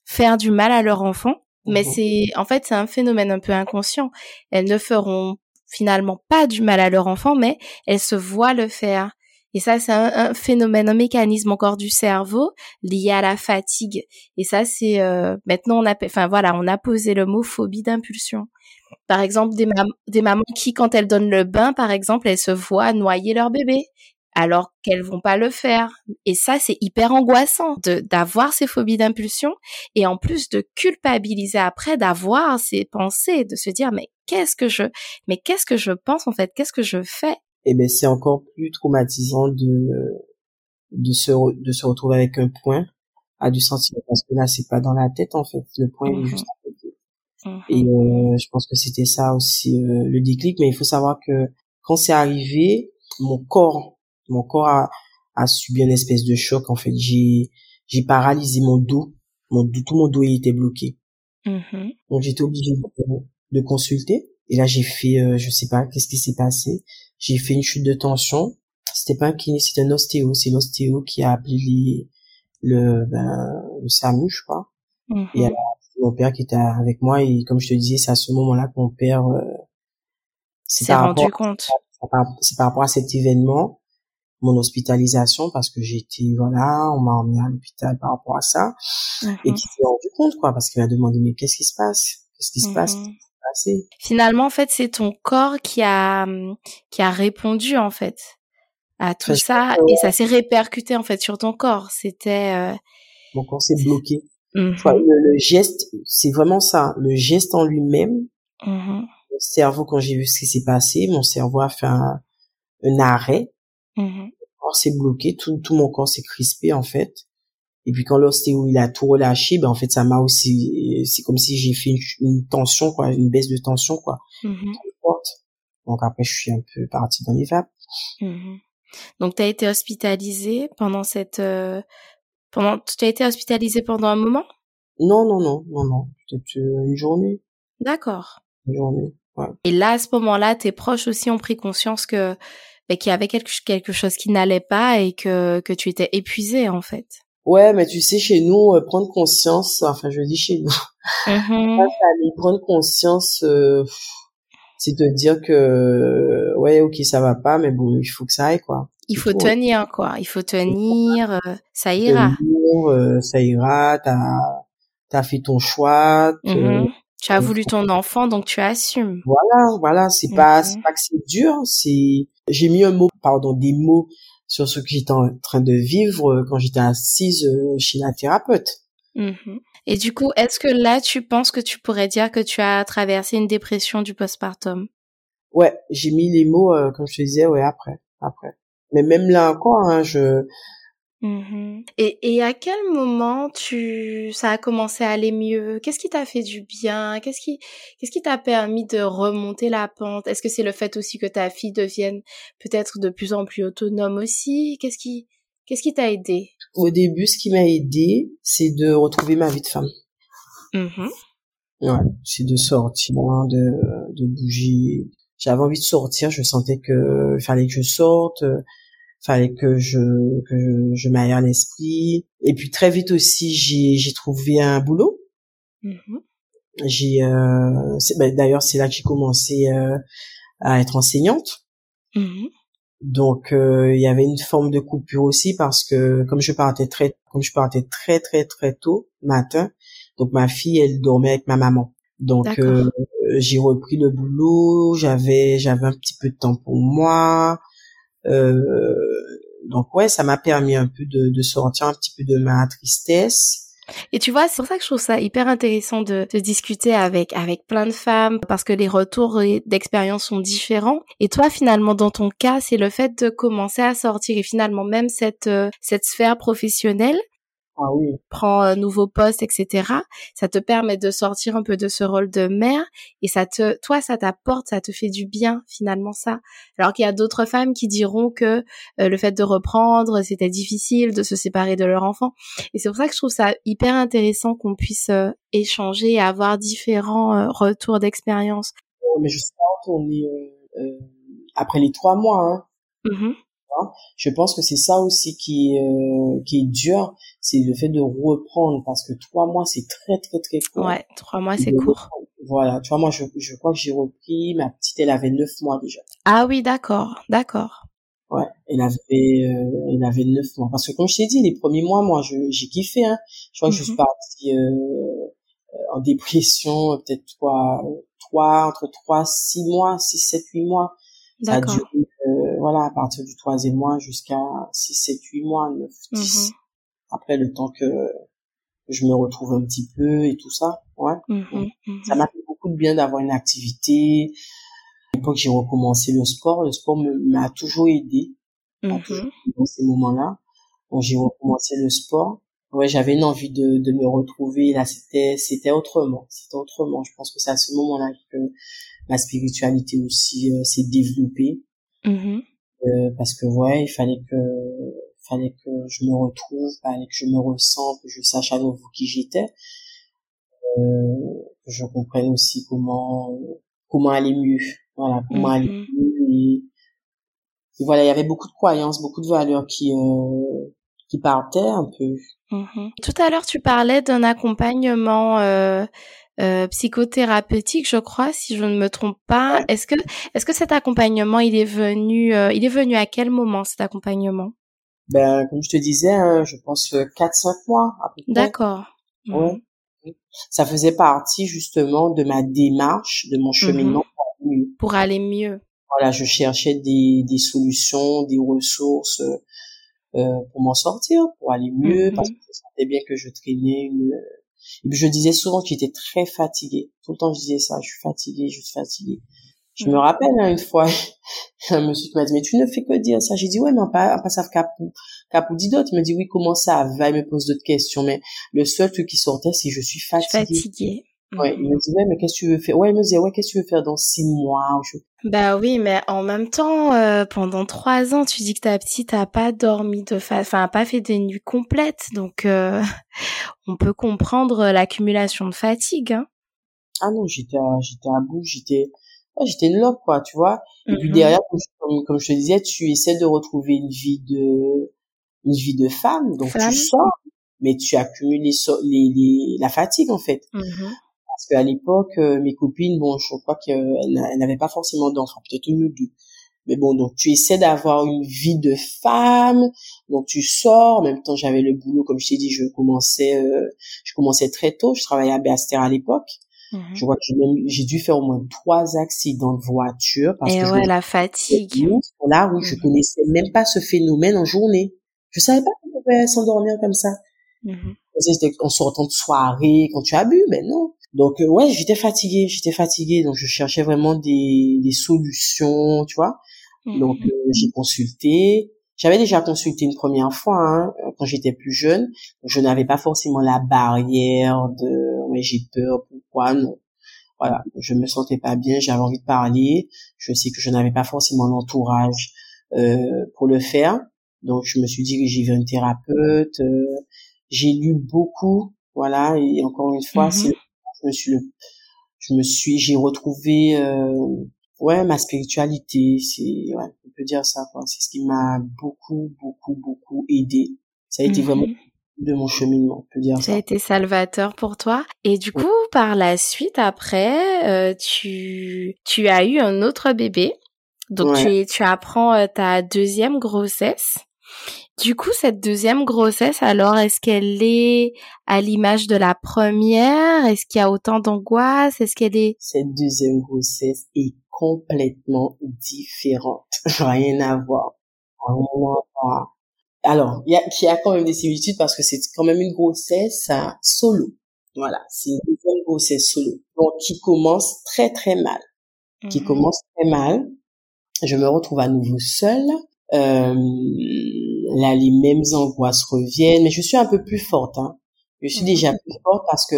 faire du mal à leur enfant. Mais mhm. c'est en fait c'est un phénomène un peu inconscient. Elles ne feront finalement pas du mal à leur enfant, mais elles se voient le faire. Et ça, c'est un, phénomène, un mécanisme encore du cerveau lié à la fatigue. Et ça, c'est euh, maintenant on a, enfin voilà, on a posé le mot phobie d'impulsion. Par exemple, des, des mamans qui, quand elles donnent le bain, par exemple, elles se voient noyer leur bébé alors qu'elles vont pas le faire. Et ça, c'est hyper angoissant d'avoir ces phobies d'impulsion et en plus de culpabiliser après d'avoir ces pensées, de se dire mais qu'est-ce que je, mais qu'est-ce que je pense en fait, qu'est-ce que je fais? Et eh ben c'est encore plus traumatisant de de se de se retrouver avec un point à du sentiment parce que là c'est pas dans la tête en fait, le point est juste à côté. Mmh et euh, je pense que c'était ça aussi euh, le déclic, mais il faut savoir que quand c'est arrivé, mon corps mon corps a, a subi une espèce de choc. En fait, j'ai j'ai paralysé mon dos. Mon dos, tout mon dos était bloqué. Mm-hmm. Donc j'étais obligée de, consulter. Et là j'ai fait, euh, je sais pas, qu'est-ce qui s'est passé. J'ai fait une chute de tension. C'était pas un kiné, c'était un ostéo. C'est l'ostéo qui a appelé le ben, le SAMU, je crois. Et alors mon père qui était avec moi et comme je te disais, c'est à ce moment-là que mon père euh, s'est rendu compte. C'est par rapport à cet événement mon hospitalisation parce que j'étais voilà on m'a emmené à l'hôpital par rapport à ça et qui s'est rendu compte quoi parce qu'il m'a demandé mais qu'est-ce qui se passe? Qu'est-ce qui se passe? Finalement, en fait, c'est ton corps qui a qui a répondu en fait à tout ça et ça s'est répercuté en fait sur ton corps. C'était euh... mon corps s'est bloqué. Mhm. le, geste, c'est vraiment ça. Le geste en lui-même. Mhm. Mon cerveau, quand j'ai vu ce qui s'est passé, mon cerveau a fait un, un arrêt Mmh. Mon corps s'est bloqué, tout, tout mon corps s'est crispé en fait. Et puis quand l'ostéo il a tout relâché, ben en fait ça m'a aussi, c'est comme si j'ai fait une, tension quoi, une baisse de tension quoi. Mmh. Donc après je suis un peu partie dans les vapes. Mmh. Donc tu as été hospitalisé pendant cette, euh, pendant, tu as été hospitalisé pendant un moment? Non non non non non, peut-être euh, une journée. D'accord. Une journée. Ouais. Et là à ce moment-là, tes proches aussi ont pris conscience que mais qu'il y avait quelque, quelque chose qui n'allait pas et que, que tu étais épuisé en fait. Ouais, mais tu sais, chez nous, euh, prendre conscience, enfin je dis chez nous, mmh. prendre conscience, euh, c'est de dire que ouais, ok, ça va pas, mais bon, il faut que ça aille quoi. Il faut tenir quoi, il faut tenir, euh, ça ira. Tenir, ça ira, t'as as fait ton choix. Mmh tu as voulu ton enfant, donc tu assumes. Voilà, voilà, c'est pas, c'est pas que c'est dur, c'est, j'ai mis un mot, pardon, des mots sur ce que j'étais en train de vivre quand j'étais assise euh, chez la thérapeute. Mhm. Et du coup, est-ce que là, tu penses que tu pourrais dire que tu as traversé une dépression du postpartum? Ouais, j'ai mis les mots, euh, comme je te disais, ouais, après, après. Mais même là encore, hein, je, Mmh et, et à quel moment tu ça a commencé à aller mieux? Qu'est-ce qui t'a fait du bien? Qu'est-ce qui qu'est-ce qui t'a permis de remonter la pente? Est-ce que c'est le fait aussi que ta fille devienne peut-être de plus en plus autonome aussi? Qu'est-ce qui qu'est-ce qui t'a aidé? Au début, ce qui m'a aidé, c'est de retrouver ma vie de femme. Mmh ouais, c'est de sortir, de de bouger. J'avais envie de sortir, je sentais que fallait que je sorte fallait que je que je, je m'aère l'esprit et puis très vite aussi j'ai j'ai trouvé un boulot mm-hmm. j'ai euh, ben, d'ailleurs c'est là que j'ai commencé euh, à être enseignante mm-hmm. donc euh, il y avait une forme de coupure aussi parce que comme je partais très comme je partais très très très tôt matin donc ma fille elle dormait avec ma maman Donc euh, j'ai repris le boulot, j'avais j'avais un petit peu de temps pour moi. Euh, donc ouais, ça m'a permis un peu de, de sortir un petit peu de ma tristesse. Et tu vois, c'est pour ça que je trouve ça hyper intéressant de, de, discuter avec avec plein de femmes parce que les retours d'expérience sont différents. Et toi, finalement, dans ton cas, c'est le fait de commencer à sortir et finalement même cette euh, cette sphère professionnelle ah oui. prends un nouveau poste, etc. Ça te permet de sortir un peu de ce rôle de mère et ça te, toi, ça t'apporte, ça te fait du bien finalement ça. Alors qu'il y a d'autres femmes qui diront que euh, le fait de reprendre, c'était difficile de se séparer de leur enfant. Et c'est pour ça que je trouve ça hyper intéressant qu'on puisse euh, échanger et avoir différents euh, retours d'expérience. mais je sais pas après les trois mois. Hein. Mmh je pense que c'est ça aussi qui euh, qui est dur, c'est le fait de reprendre parce que trois mois c'est très très très court. Ouais, trois mois c'est court. Voilà, tu vois moi je je crois que j'ai repris ma petite elle avait neuf mois déjà. Ah oui d'accord d'accord. Ouais, elle avait euh, elle avait neuf mois parce que comme je t'ai dit les premiers mois moi je j'ai kiffé hein. Je crois que je suis mhm. partie euh, en dépression peut-être trois trois entre trois six mois six sept huit mois. Ça a duré voilà, à partir du troisième mois jusqu'à 6, 7, 8 mois, 9, 10. Après, le temps que je me retrouve un petit peu et tout ça, ouais. Mm-hmm, mm-hmm. Ça m'a fait beaucoup de bien d'avoir une activité. À l'époque, j'ai recommencé le sport. Le sport m'a toujours aidé mm-hmm. dans ces moments-là. Donc, j'ai recommencé le sport. Ouais, j'avais une envie de, de me retrouver. Là, c'était, c'était autrement. C'était autrement. Je pense que c'est à ce moment-là que ma spiritualité aussi euh, s'est développée. Euh, parce que ouais, il fallait que fallait que je me retrouve, fallait que je me ressente, que je sache à nouveau qui j'étais, euh, que je comprenne aussi comment comment aller mieux, voilà, comment aller mhm. mieux et, voilà, il y avait beaucoup de croyances, beaucoup de valeurs qui euh, qui partaient un peu. Mhm. Tout à l'heure, tu parlais d'un accompagnement euh, euh, psychothérapeutique, je crois, si je ne me trompe pas. Est-ce que, est-ce que cet accompagnement, il est venu, euh, il est venu à quel moment cet accompagnement? Ben, comme je te disais, hein, je pense 4-5 mois à peu près. D'accord. Ouais. Mmh. Ça faisait partie justement de ma démarche, de mon cheminement mmh. pour aller mieux. Pour aller mieux. Voilà, je cherchais des, des solutions, des ressources euh, pour m'en sortir, pour aller mieux, mmh. parce que je sentais bien que je traînais une et puis je disais souvent que j'étais très fatiguée. Tout le temps je disais ça, je suis fatiguée, je suis fatiguée. Je me rappelle hein, une fois, un monsieur qui m'a dit mais tu ne fais que dire ça. J'ai dit ouais mais pas pas ça capou capou dit d'autres. Il me dit oui comment ça va? Il me pose d'autres questions mais le seul truc qui sortait c'est je suis fatiguée. Fatiguée. Ouais, il me disait, mais qu'est-ce que tu veux faire? Ouais, il me disait, ouais, qu'est-ce que tu veux faire dans six mois? Bah oui, mais en même temps, euh, pendant trois ans, tu dis que ta petite a pas dormi de fa... enfin, pas fait des nuits complètes, donc euh, on peut comprendre l'accumulation de fatigue. Hein. Ah non, j'étais, à, j'étais à bout, j'étais, j'étais une loque, quoi, tu vois. Et puis derrière, comme, je te disais, tu essaies de retrouver une vie de, une vie de femme, donc tu sors, mais tu accumules les, les, les, la fatigue en fait. Mm-hmm parce qu'à l'époque, euh, mes copines, bon, je crois qu'elles n'avaient pas forcément d'enfants, peut-être une ou deux. Mais bon, donc tu essaies d'avoir une vie de femme, donc tu sors. En même temps, j'avais le boulot, comme je t'ai dit, je commençais, euh, je commençais très tôt. Je travaillais à Béastère à l'époque. Mhm. Je crois que j'ai dû faire au moins trois accidents de voiture parce Et ouais, la fatigue. Là où je mhm. connaissais même pas ce phénomène en journée. Je savais pas qu'on pouvait s'endormir comme ça. Mmh. C'était en sortant de soirée, quand tu as bu, mais non. Donc euh, ouais, j'étais fatiguée, j'étais fatiguée, donc je cherchais vraiment des, des solutions, tu vois. Mhm. Donc euh, j'ai consulté. J'avais déjà consulté une première fois hein, quand j'étais plus jeune. Je n'avais pas forcément la barrière de ouais, j'ai peur, pourquoi? Non. Voilà, je me sentais pas bien, j'avais envie de parler. Je sais que je n'avais pas forcément l'entourage euh, pour le faire. Donc je me suis dirigée vers une thérapeute. Euh, j'ai lu beaucoup, voilà, et encore une fois, c'est, mhm. je me suis, je me suis, j'ai retrouvé, euh, ouais, ma spiritualité, c'est, ouais, on peut dire ça, quoi. C'est ce qui m'a beaucoup, beaucoup, beaucoup aidé. Ça a été mhm. vraiment de mon cheminement, on peut dire ça. Ça a été salvateur pour toi. Et du coup, par la suite, après, euh, tu, tu as eu un autre bébé. Donc tu, tu apprends euh, ta deuxième grossesse. Du coup, cette deuxième grossesse, alors, est-ce qu'elle est à l'image de la première? Est-ce qu'il y a autant d'angoisse? Est-ce qu'elle est... Cette deuxième grossesse est complètement différente. Rien à voir. Rien à voir. Alors, il y a, y a quand même des similitudes parce que c'est quand même une grossesse hein, solo. Voilà, c'est une deuxième grossesse solo. Donc, qui commence très très mal. Qui mhm. commence très mal. Je me retrouve à nouveau seule. Euh, là, les mêmes angoisses reviennent, mais je suis un peu plus forte. Hein. Je suis mhm. déjà plus forte parce que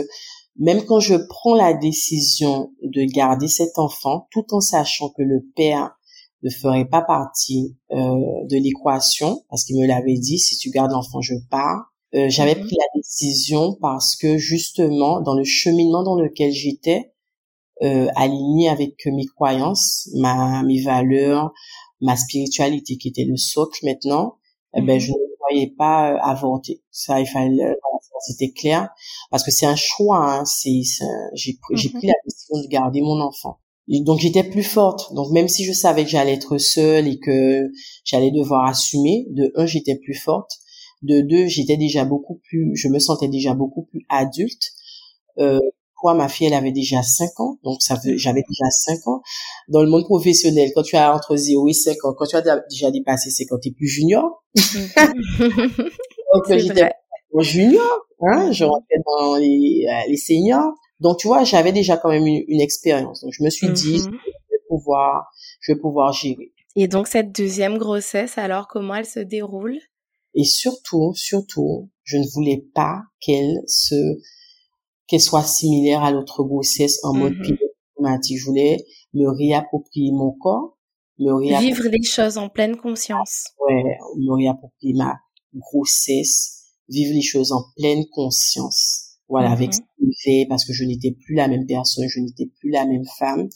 même quand je prends la décision de garder cet enfant, tout en sachant que le père ne ferait pas partie euh, de l'équation, parce qu'il me l'avait dit, si tu gardes l'enfant, je pars. Euh, j'avais mhm. pris la décision parce que justement, dans le cheminement dans lequel j'étais, euh, aligné avec mes croyances, ma, mes valeurs, ma spiritualité qui était le socle maintenant, eh ben, mhm. je ne voyais pas euh, avorter. Ça, il fallait, c'était clair, parce que c'est un choix. Hein, c'est, j'ai, j'ai mhm. pris la décision de garder mon enfant. Et donc j'étais plus forte. Donc même si je savais que j'allais être seule et que j'allais devoir assumer, de un, j'étais plus forte. De deux, j'étais déjà beaucoup plus, je me sentais déjà beaucoup plus adulte. Euh, ma fille, elle avait déjà 5 ans, donc ça veut, j'avais déjà 5 ans. Dans le monde professionnel, quand tu as entre 0 et 5 ans, quand tu as déjà dépassé, c'est quand tu es plus junior. donc j'étais junior, hein, je rentrais dans les, euh, les seniors. Donc tu vois, j'avais déjà quand même une, expérience. Donc je me suis dit, mm-hmm. je vais pouvoir, je vais pouvoir gérer. Et donc cette deuxième grossesse, alors comment elle se déroule? Et surtout, surtout, je ne voulais pas qu'elle se qu'elle soit similaire à l'autre grossesse en mode mm Je voulais me réapproprier mon corps, me réapproprier... Vivre les choses en pleine conscience. Ouais, me réapproprier ma grossesse, vivre les choses en pleine conscience. Voilà, avec ce qu'il fait, parce que je n'étais plus la même personne, je n'étais plus la même femme.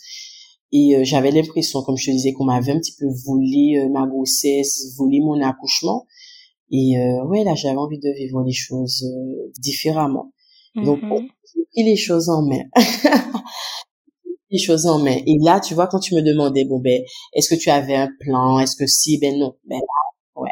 Et euh, j'avais l'impression, comme je te disais, qu'on m'avait un petit peu volé euh, ma grossesse, volé mon accouchement. Et euh, ouais, là, j'avais envie de vivre les choses différemment. Donc, j'ai pris les choses en main. les choses en main. Et là, tu vois, quand tu me demandais, bon, ben, est-ce que tu avais un plan? Est-ce que si? Ben non. Ben ouais.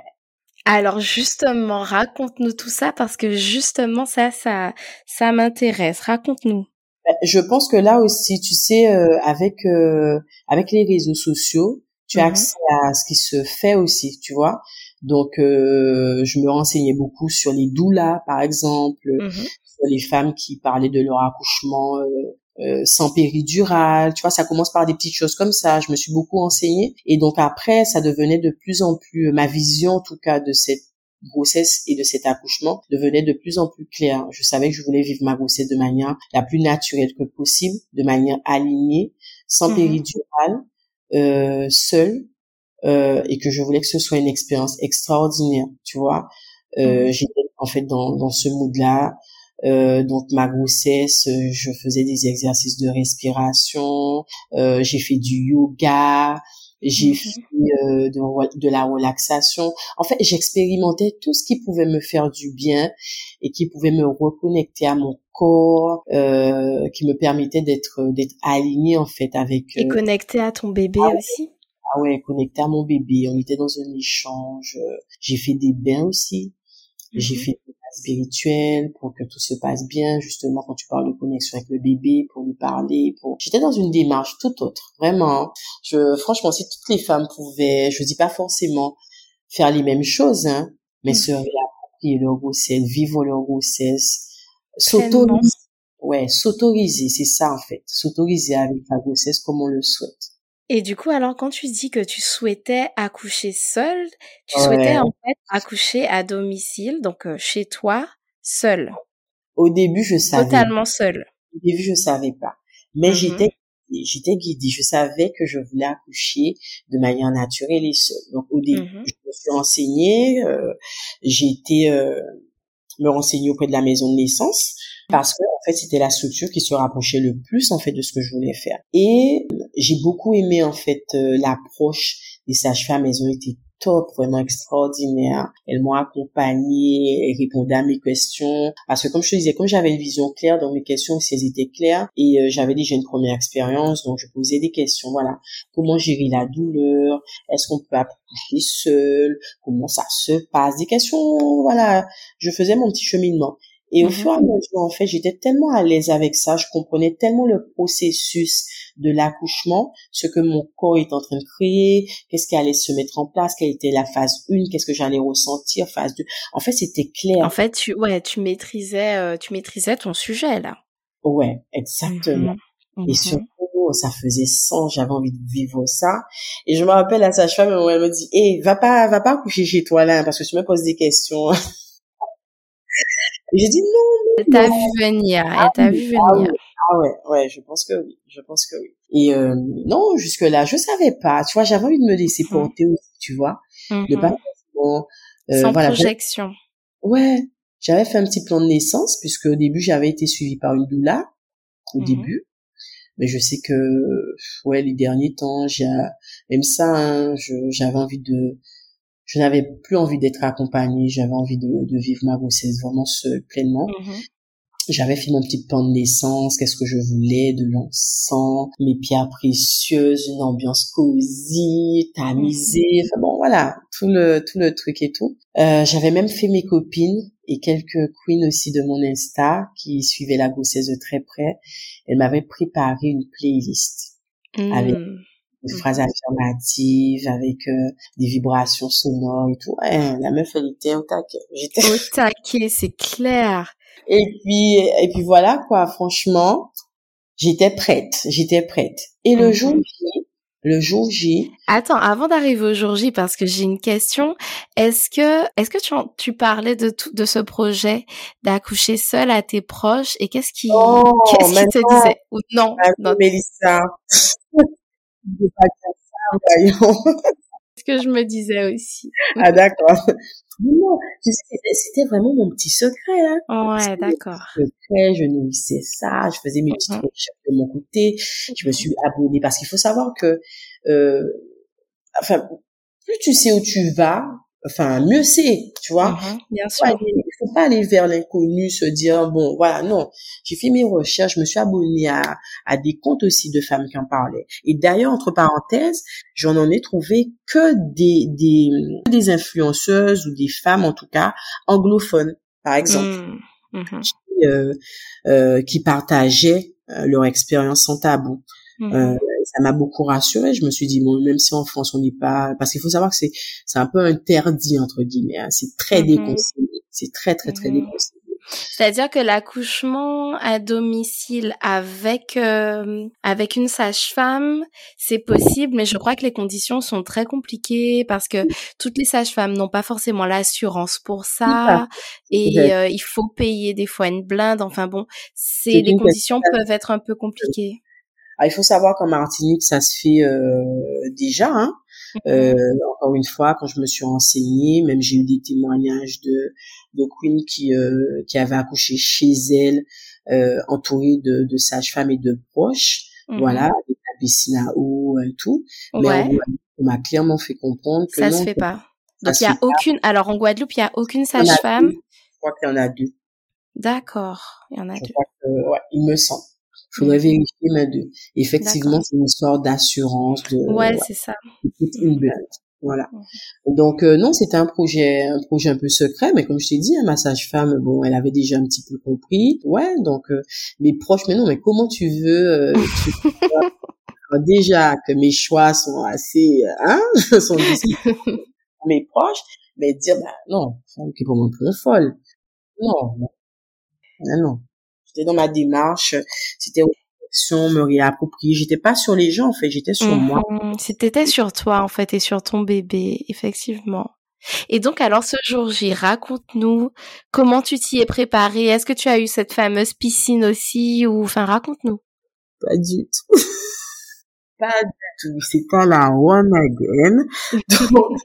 Alors justement, raconte-nous tout ça parce que justement ça, ça, ça m'intéresse. Raconte-nous. Ben, je pense que là aussi, tu sais, euh, avec euh, avec les réseaux sociaux, tu as mm-hmm. accès à ce qui se fait aussi, tu vois? Donc, euh, je me renseignais beaucoup sur les doulas, par exemple, mm-hmm les femmes qui parlaient de leur accouchement euh, euh, sans péridurale, tu vois, ça commence par des petites choses comme ça. Je me suis beaucoup enseignée et donc après, ça devenait de plus en plus ma vision, en tout cas, de cette grossesse et de cet accouchement devenait de plus en plus claire. Je savais que je voulais vivre ma grossesse de manière la plus naturelle que possible, de manière alignée, sans mmh péridurale, euh, seule, euh, et que je voulais que ce soit une expérience extraordinaire, tu vois. Euh, mmh J'étais en fait dans, dans ce mood-là. Euh, donc ma grossesse, euh, je faisais des exercices de respiration, euh, j'ai fait du yoga, j'ai mhm. fait euh, de, de, la relaxation. En fait, j'expérimentais tout ce qui pouvait me faire du bien et qui pouvait me reconnecter à mon corps, euh, qui me permettait d'être d'être aligné en fait avec. et connecté à ton bébé ah aussi. Ah ouais, connecté à mon bébé. On était dans un échange. J'ai fait des bains aussi. J'ai mhm. fait spirituel pour que tout se passe bien, justement quand tu parles de connexion avec le bébé, pour lui parler, pour... J'étais dans une démarche tout autre, vraiment. Je, franchement, si toutes les femmes pouvaient, je dis pas forcément faire les mêmes choses, hein, mais se réapproprier leur grossesse, vivre leur grossesse, s'autoriser. Ouais, s'autoriser, c'est ça en fait. S'autoriser avec la grossesse comme on le souhaite. Et du coup, alors quand tu dis que tu souhaitais accoucher seule, tu souhaitais en fait accoucher à domicile, donc euh, chez toi, seule. Au début, je savais. Totalement seule. Au début, je savais pas, mais mmh j'étais j'étais guidée. Je savais que je voulais accoucher de manière naturelle et seule. Donc au début, mmh je me suis renseignée. Euh, j'ai été euh, me renseigner auprès de la maison de naissance parce que en fait c'était la structure qui se rapprochait le plus en fait de ce que je voulais faire et j'ai beaucoup aimé en fait euh, l'approche des sages-femmes elles ont été top, vraiment extraordinaire. Elles m'ont accompagnée, elles répondaient à mes questions. Parce que comme je te disais, comme j'avais une vision claire dans mes questions, si elles étaient claires, et euh, j'avais déjà une première expérience, donc je posais des questions, voilà. Comment gérer la douleur? Est-ce qu'on peut accoucher seul Comment ça se passe? Des questions, voilà. Je faisais mon petit cheminement. Et au mhm. fur et à mesure, en fait, j'étais tellement à l'aise avec ça, je comprenais tellement le processus de l'accouchement, ce que mon corps est en train de créer, qu'est-ce qui allait se mettre en place, quelle était la phase 1, qu'est-ce que j'allais ressentir, phase 2. En fait, c'était clair. En fait, tu, ouais, tu maîtrisais, euh, tu maîtrisais ton sujet, là. Ouais, exactement. Mhm. Et mhm. surtout, ça faisait sens, j'avais envie de vivre ça. Et je me rappelle à sage-femme, elle me dit, hé, va pas, va pas accoucher chez toi, là, parce que tu me poses des questions. J'ai dit non. Elle t'a vu venir. Elle t'a ah vu ah venir. Ah ouais, ouais, je pense que oui. Je pense que oui. Et euh, non, jusque là, je savais pas. Tu vois, j'avais envie de me laisser mmh. porter aussi, tu vois, de pas mmh euh, Sans projection. Ouais, j'avais fait un petit plan de naissance puisque au début j'avais été suivie par une doula au mmh début. Mais je sais que ouais les derniers temps, j'ai même ça, hein, j'avais envie de je n'avais plus envie d'être accompagnée, j'avais envie de, de, vivre ma grossesse vraiment seule, pleinement. Mm-hmm. J'avais fait mon petit plan de naissance, qu'est-ce que je voulais, de l'encens, mes pierres précieuses, une ambiance cosy, tamisée, mm-hmm. enfin bon voilà, tout le tout le truc et tout. Euh, j'avais même fait mes copines et quelques queens aussi de mon Insta qui suivaient la grossesse de très près. Elles m'avaient préparé une playlist avec mm des phrases affirmatives avec euh, des vibrations sonores et tout. Ouais, la meuf elle était au taquet. J'étais au taquet, c'est clair. Et puis et puis voilà quoi, franchement, j'étais prête, j'étais prête. Et le jour mhm. J, le jour J. Attends, avant d'arriver au jour J, parce que j'ai une question. Est-ce que, est-ce que tu, tu parlais de tout, de ce projet d'accoucher seule à tes proches et qu'est-ce qui, oh, qu'est-ce qui te disait? Ou non, non. Mélissa. ce que je me disais aussi. Ah d'accord. Non, c'était vraiment mon petit secret. Hein. Ouais, d'accord. Secret, je nourrissais ça, je faisais mes petites recherches de mon côté, je me suis abonnée parce qu'il faut savoir que, euh, enfin, plus tu sais où tu vas, enfin mieux c'est, tu vois. Mm-hmm, bien sûr. Faut pas aller vers l'inconnu, se dire bon voilà non. J'ai fait mes recherches, je me suis abonnée à, à des comptes aussi de femmes qui en parlaient. Et d'ailleurs entre parenthèses, j'en en ai trouvé que des des des influenceuses ou des femmes en tout cas anglophones par exemple, mm, mm-hmm. qui, euh, euh, qui partageaient euh, leur expérience sans tabou. Mm-hmm. Euh, ça m'a beaucoup rassurée. Je me suis dit, bon, même si en France on n'est pas, parce qu'il faut savoir que c'est c'est un peu interdit entre guillemets. Hein. C'est très déconseillé. C'est très très très déconseillé. C'est-à-dire que l'accouchement à domicile avec euh, avec une sage-femme, c'est possible, mais je crois que les conditions sont très compliquées parce que toutes les sages-femmes n'ont pas forcément l'assurance pour ça et euh, il faut payer des fois une blinde. Enfin bon, c'est les conditions peuvent être un peu compliquées. Ah, il faut savoir qu'en Martinique, ça se fait euh, déjà. Hein. Mhm. Euh, encore une fois, quand je me suis renseignée, même j'ai eu des témoignages de de Queen qui euh, qui avait accouché chez elle, euh, entourée de, de sages-femmes et de proches. Mhm. Voilà, avec la piscine à eau et tout. Mais on, m'a clairement fait comprendre que ça se fait pas. Donc il y a aucune. Alors en Guadeloupe, il y a aucune sage-femme? Je crois qu'il y en a deux. D'accord, il y en a deux. Crois que, ouais, il me semble. Je voudrais vérifier mes deux. Effectivement, c'est une histoire d'assurance. De, ouais, c'est ça. Une blinde. Voilà. Donc euh, non, c'était un projet, un projet un peu secret, mais comme je t'ai dit, un massage femme, bon, elle avait déjà un petit peu compris. Ouais, donc euh, mes proches, mais non, mais comment tu veux euh, déjà que mes choix sont assez, hein, sont mes proches, mais dire bah non, c'est pour mon peu folle. Non, non, non. J'étais dans ma démarche, c'était me réapproprier. J'étais pas sur les gens, en fait, j'étais sur moi. Mhm. C'était sur toi, en fait, et sur ton bébé, effectivement. Et donc, alors, ce jour J, raconte-nous comment tu t'y es préparé. Est-ce que tu as eu cette fameuse piscine aussi, ou, enfin, raconte-nous. Pas du tout. pas du tout. C'était la one again. Donc,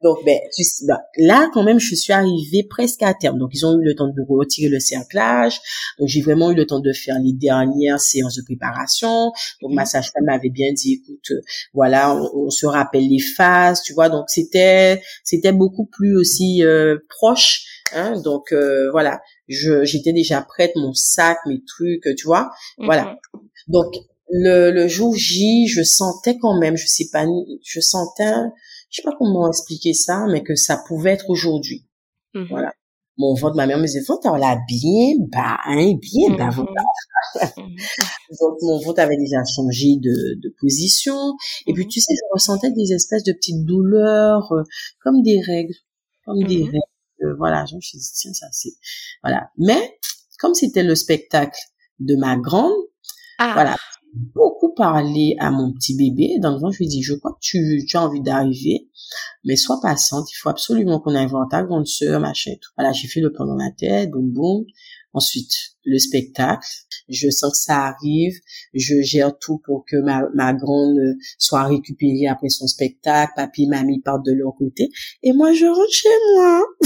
ben, ben, là, quand même, je suis arrivée presque à terme. Donc, ils ont eu le temps de retirer le cerclage. Donc, j'ai vraiment eu le temps de faire les dernières séances de préparation. Donc, ma sage-femme m'avait bien dit, écoute, euh, voilà, on, se rappelle les phases, tu vois. Donc, c'était, c'était beaucoup plus aussi euh, proche. Hein, donc, euh, voilà, je, j'étais déjà prête, mon sac, mes trucs, tu vois. Voilà. Mhm. Donc, le, le jour J, je sentais quand même, je sais pas, je sentais je sais pas comment expliquer ça, mais que ça pouvait être aujourd'hui. Mhm. Voilà. Mon ventre, ma mère me disait, ventre, l'a bien bas, hein, bien bas, mhm. mhm. Donc, mon ventre avait déjà changé de, de position. Et puis, tu sais, je ressentais des espèces de petites douleurs, euh, comme des règles, comme des règles. Euh, voilà, je me suis dit, tiens, ça, c'est, voilà. Mais, comme c'était le spectacle de ma grande, ah. voilà, beaucoup parlé à mon petit bébé. Dans le vent, je lui ai dit, je crois que tu, tu as envie d'arriver, mais sois patiente. Il faut absolument qu'on invente ta grande sœur, machin, tout. Voilà, j'ai fait le plan dans la tête, boum, boum. Ensuite, le spectacle. Je sens que ça arrive. Je gère tout pour que ma, ma grande soit récupérée après son spectacle. Papy et mamie partent de leur côté. Et moi, je rentre chez moi.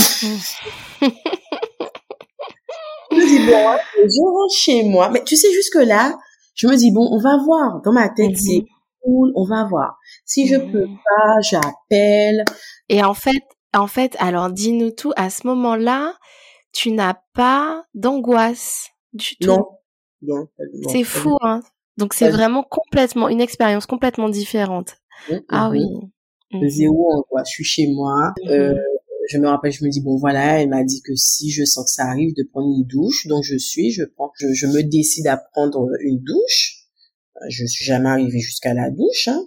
je dis, bon, je rentre chez moi. Mais tu sais, jusque là, je me dis, bon, on va voir. Dans ma tête, c'est mhm. cool, on va voir. Si je peux mhm. pas, j'appelle. Et en fait, en fait, alors dis-nous tout, à ce moment-là, tu n'as pas d'angoisse du tout. Non. non, c'est fou, hein. Donc c'est vraiment complètement, une expérience complètement différente. Ah oui. Zéro angoisse. Je suis chez moi. Euh, je me rappelle, je me dis bon voilà, elle m'a dit que si je sens que ça arrive de prendre une douche, donc je suis, je prends, je, me décide à prendre une douche. Je suis jamais arrivée jusqu'à la douche, hein,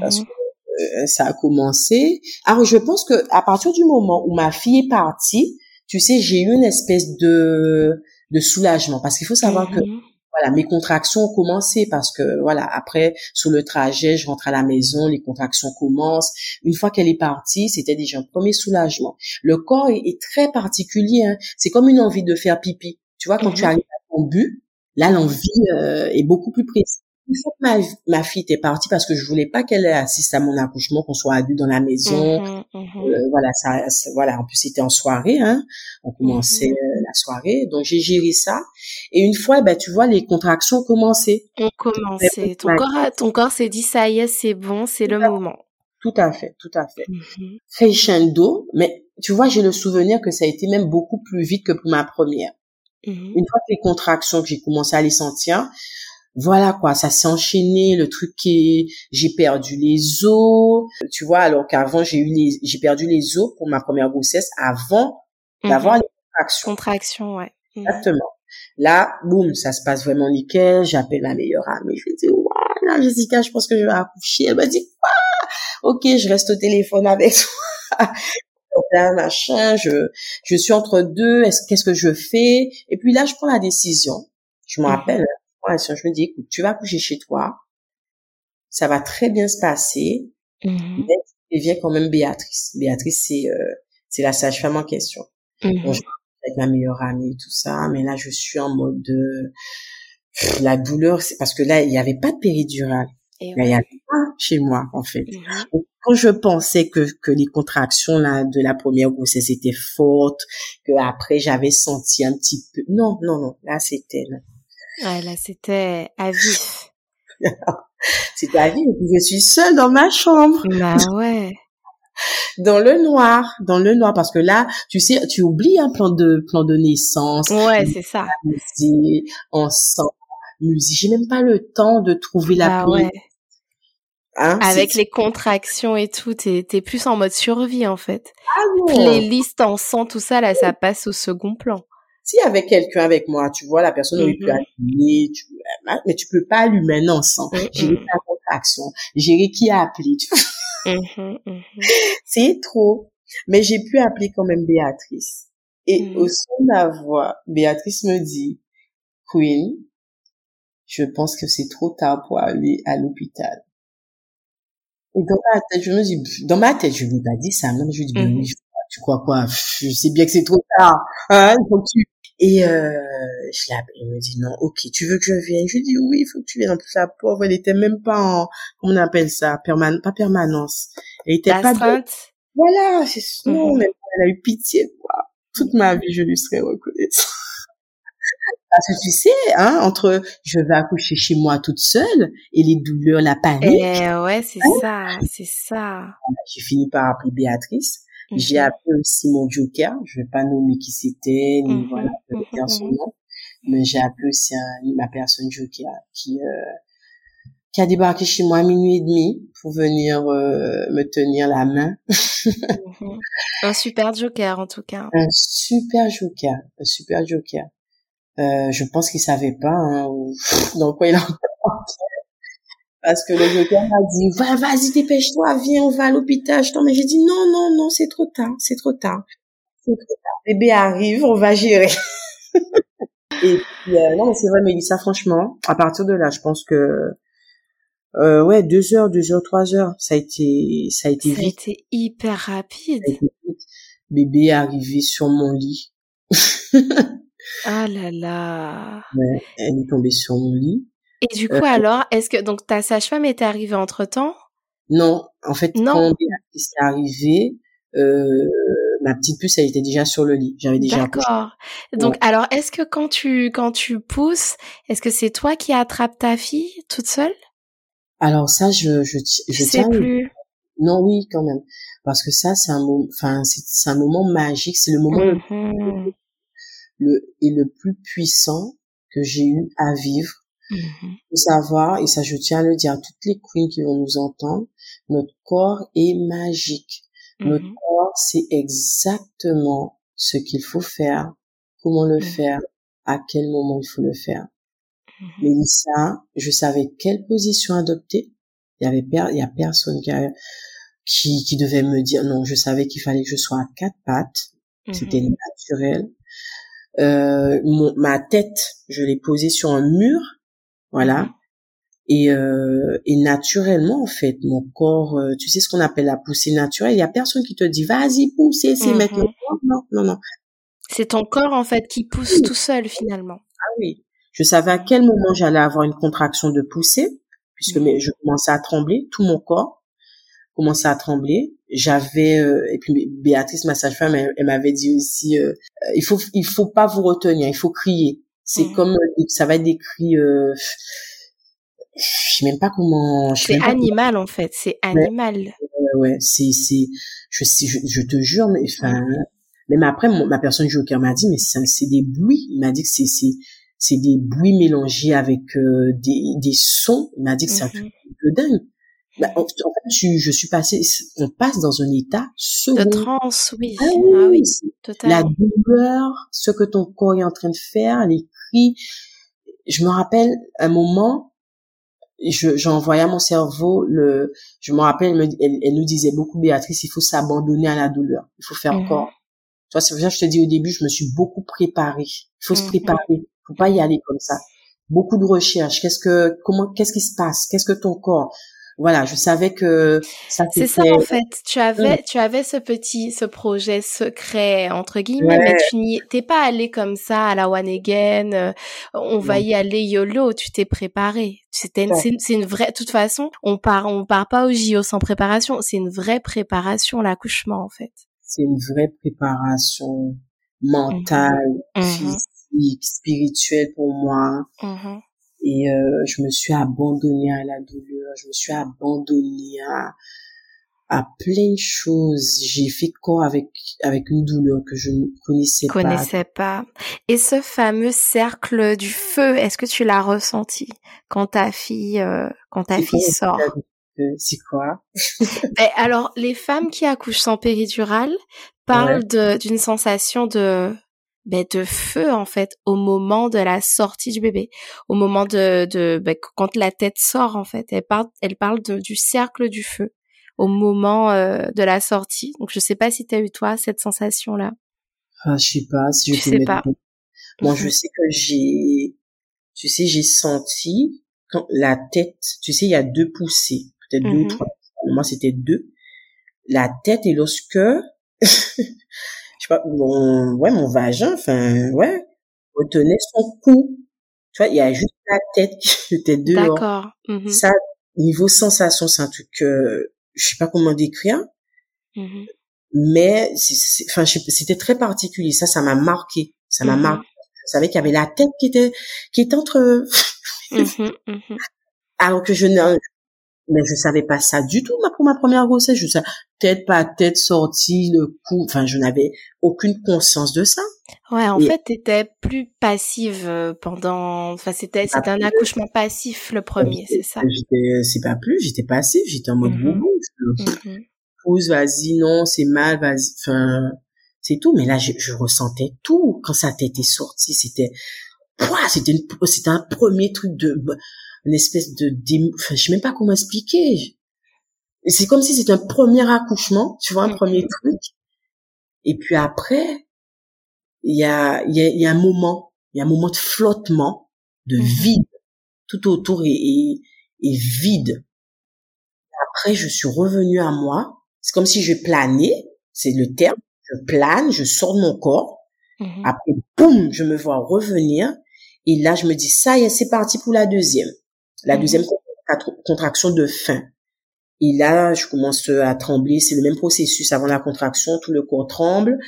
parce mhm. que euh, ça a commencé. Alors je pense que à partir du moment où ma fille est partie, tu sais, j'ai eu une espèce de de soulagement parce qu'il faut savoir que mhm voilà, mes contractions ont commencé parce que voilà, après sur le trajet, je rentre à la maison, les contractions commencent. Une fois qu'elle est partie, c'était déjà un premier soulagement. Le corps est, très particulier, hein. c'est comme une envie de faire pipi. Tu vois, quand tu mhm. arrives à ton but, là l'envie euh, est beaucoup plus précise une fois que ma, ma fille était partie parce que je voulais pas qu'elle assiste à mon accouchement, qu'on soit adulte dans la maison. Mmh mmh euh, voilà, ça, voilà. En plus, c'était en soirée, hein. On commençait mmh euh, la soirée, donc j'ai géré ça. Et une fois, ben tu vois, les contractions ont commencé. Ont commencé. Ton corps, ton corps s'est dit ça y est, c'est bon, c'est le moment. Tout à fait, tout à fait. Crescendo, mais tu vois, j'ai le souvenir que ça a été même beaucoup plus vite que pour ma première. Une fois que les contractions que j'ai commencé à les sentir, voilà quoi, ça s'est enchaîné, le truc qui j'ai perdu les os, tu vois, alors qu'avant j'ai eu les j'ai perdu les os pour ma première grossesse avant d'avoir mhm. les contractions. Contractions, ouais. Mhm. Exactement. Là, boum, ça se passe vraiment nickel, j'appelle ma meilleure amie, je lui dis "Waouh, Jessica, je pense que je vais accoucher." Elle m'a dit "Quoi? OK, je reste au téléphone avec toi." Donc là, machin, je je suis entre deux, est-ce qu'est-ce que je fais? Et puis là, je prends la décision. Je me mhm. Je me dis, écoute, tu vas coucher chez toi, ça va très bien se passer, mmh. mais viens quand même Béatrice. Béatrice, c'est euh, c'est la sage-femme en question. Mmh. je avec ma meilleure amie, tout ça, mais là, je suis en mode de la douleur, c'est parce que là, il n'y avait pas de péridurale. il n'y avait pas chez moi, en fait. Mmh. Quand je pensais que, que les contractions là, de la première grossesse étaient fortes, que après j'avais senti un petit peu, non, non, non, là c'était, Ouais, là, c'était à vif. c'était à vif. Je suis seule dans ma chambre. Bah ouais. dans le noir, dans le noir, parce que là, tu sais, tu oublies un plan de plan de naissance. Ouais, c'est ça. Musique, ensemble, musique. J'ai même pas le temps de trouver la bah ouais. Hein, Avec les contractions et tout, t'es es plus en mode survie en fait. Ah Les listes en sang, tout ça là, ça passe au second plan. S'il y avait quelqu'un avec moi, tu vois, la personne aurait pu mm-hmm. allumer, tu, mais tu peux pas allumer un ensemble. J'ai mm-hmm. la contraction, gérer qui a appelé. Mm-hmm, C'est trop. Mais j'ai pu appeler quand même Béatrice. Et au son de la voix, Béatrice me dit, Queen, je pense que c'est trop tard pour aller à l'hôpital. Et dans ma tête, je me dis, dans ma tête, je lui ai pas dit ça, non, je lui ai dit, ben oui, tu crois quoi? Je sais bien que c'est trop tard. Hein, tu et euh, je l'appelle, elle me dit non, ok, tu veux que je vienne? Je lui dis oui, il faut que tu viennes. En plus, la pauvre, elle était même pas en, comment on appelle ça, perman pas permanence. Elle était pas Voilà, c'est non, mais elle a eu pitié de moi. Toute ma vie, je lui serais reconnaissante. Parce que tu sais, hein, entre je vais accoucher chez moi toute seule et les douleurs, la panique. Eh ouais, c'est hein? ça, c'est ça. J'ai fini par appeler Béatrice. J'ai mhm. appelé aussi mon joker. Je vais pas nommer qui c'était, ni mhm. voilà, dire son nom. Mais j'ai appelé aussi ma personne joker qui, euh, qui a débarqué chez moi à minuit et demi pour venir euh, me tenir la main. Mhm. Un super joker en tout cas. Un super joker, un super joker. Euh, je pense qu'il savait pas hein, dans quoi il a parce que le joker m'a dit va vas-y dépêche-toi viens on va à l'hôpital mais j'ai dit non non non c'est trop tard c'est trop tard c'est trop tard bébé arrive on va gérer et puis euh, non mais c'est vrai Mélissa franchement à partir de là je pense que euh, ouais, deux heures, deux heures, trois heures. Ça a été, ça a été ça vite. Ça a été hyper rapide. Bébé est arrivé sur mon lit. ah là là. Ouais, elle est tombée sur mon lit. Et du coup, euh, alors, est-ce que donc ta sage-femme était arrivée entre temps Non, en fait, non. quand est arrivée, euh, ma petite puce, elle était déjà sur le lit. J'avais déjà. D'accord. Donc, alors, est-ce que quand tu quand tu pousses, est-ce que c'est toi qui attrapes ta fille toute seule? Alors ça, je je, je tiens. plus. Non, oui, quand même, parce que ça, c'est un moment, enfin, c'est un moment magique. C'est le moment mmh le, et le plus puissant que j'ai eu à vivre. Mmh savoir, et ça, je tiens à le dire à toutes les queens qui vont nous entendre, notre corps est magique. Notre mmh corps, c'est exactement ce qu'il faut faire, comment le faire, à quel moment il faut le faire. Mmh Mélissa, je savais quelle position adopter. Il y avait il y a personne qui, qui, qui devait me dire non. Je savais qu'il fallait que je sois à quatre pattes. C'était naturel. Euh, mon, ma tête, je l'ai posée sur un mur, voilà. Mmh et, euh, et naturellement, en fait, mon corps, euh, tu sais ce qu'on appelle la poussée naturelle? Il y a personne qui te dit vas-y pousser, c'est maintenant. Non, non, non. C'est ton corps en fait qui pousse tout seul finalement. Ah oui. Je savais à quel moment j'allais avoir une contraction de poussée, puisque mais, je commençais à trembler, tout mon corps commençait à trembler. J'avais euh, et puis Béatrice, ma sage-femme, elle, m'avait dit aussi, euh, il faut il faut pas vous retenir, il faut crier. C'est mmh. comme ça va être des cris. Euh, je sais même pas comment. C'est animal en fait, c'est animal. Ouais, ouais c'est c'est je, je je te jure mais enfin même après ma personne joker m'a dit mais c'est des bruits. Il m'a dit que c'est c'est c'est des bruits mélangés avec euh, des, des sons. Il m'a dit que c'est un truc mm-hmm. de dingue. Bah, en, fait, je, je, suis passé, on passe dans un état second. De transe, oui. Ah oui, ah oui La douleur, ce que ton corps est en train de faire, les Je me rappelle un moment, je, j'envoyais à mon cerveau le, je me rappelle, elle, elle, nous disait beaucoup, Béatrice, il faut s'abandonner à la douleur. Il faut faire encore. Mm-hmm. Tu vois, c'est pour ça que je te dis au début, je me suis beaucoup préparée. Il faut se mm-hmm. préparer faut pas y aller comme ça. Beaucoup de recherches. Qu'est-ce que, comment, qu'est-ce qui se passe? Qu'est-ce que ton corps? Voilà, je savais que ça C'est ça en fait. Tu avais, tu avais ce petit, ce projet secret entre guillemets, mais tu n'y t'es pas allé comme ça à la one again. Euh, on va y aller yolo. Tu t'es préparé. C'était, c'est une vraie. De toute façon, on part, on part pas au JO sans préparation. C'est une vraie préparation l'accouchement en fait. C'est une vraie préparation mentale, mmh physique spirituel pour moi. Et euh, je me suis abandonnée à la douleur, je me suis abandonnée à, à plein de choses. J'ai fait corps avec avec une douleur que je ne connaissais, connaissais pas. Et ce fameux cercle du feu, est-ce que tu l'as ressenti quand ta fille euh, quand ta fille sort? C'est quoi? Ben, Alors, les femmes qui accouchent sans péridurale parlent d'une sensation de ben, de feu en fait au moment de la sortie du bébé, au moment de, de ben, quand la tête sort en fait. Elle parle, elle parle du cercle du feu au moment euh, de la sortie. Donc je sais pas si tu as eu toi cette sensation là. Ah, je sais pas si je, sais pas. Moi je mhm. sais que j'ai, tu sais, j'ai senti quand la tête, tu sais, il y a deux poussées, peut-être deux ou mhm. trois. Moi c'était deux. La tête et lorsque je sais pas, mon, ouais, mon vagin, enfin, ouais, retenait son cou. Tu vois, il y a juste la tête qui était dehors. D'accord. Mmh Ça, niveau sensation, c'est un truc que je sais pas comment décrire. Mmh mais enfin c'était très particulier. Ça, ça m'a marqué. Ça m'a mm-hmm. marqué. Je savais qu'il y avait la tête qui était qui était entre. Mm-hmm, mm-hmm. Alors que je ne mais je savais pas ça du tout pour ma première grossesse. Je savais tête pas tête sortie, le cou. Enfin, je n'avais aucune conscience de ça. Ouais, en fait, t'étais plus passive euh, pendant. Enfin, c'était c'était un accouchement passif le premier, c'est ça? c'est pas plus. J'étais passive. J'étais en mode mm pousse, vas-y, non, c'est mal, vas-y. Enfin, c'est tout. Mais là, je, je, ressentais tout quand sa tête est sortie. C'était, c'était c'était un premier truc de une espèce de enfin, je sais même pas comment expliquer. C'est comme si c'était un premier accouchement, tu vois, un premier truc. Et puis après, il y a, il y a, y a un moment, il y a un moment de flottement, de mhm. vide. Tout autour est, est, est, vide. Après, je suis revenue à moi. C'est comme si je planais, c'est le terme. Je plane, je sors de mon corps. Mhm. Après, boum, je me vois revenir. Et là, je me dis, ça y est, c'est parti pour la deuxième la mhm. deuxième contraction de fin. Et là, je commence à trembler. C'est le même processus avant la contraction. Tout le corps tremble.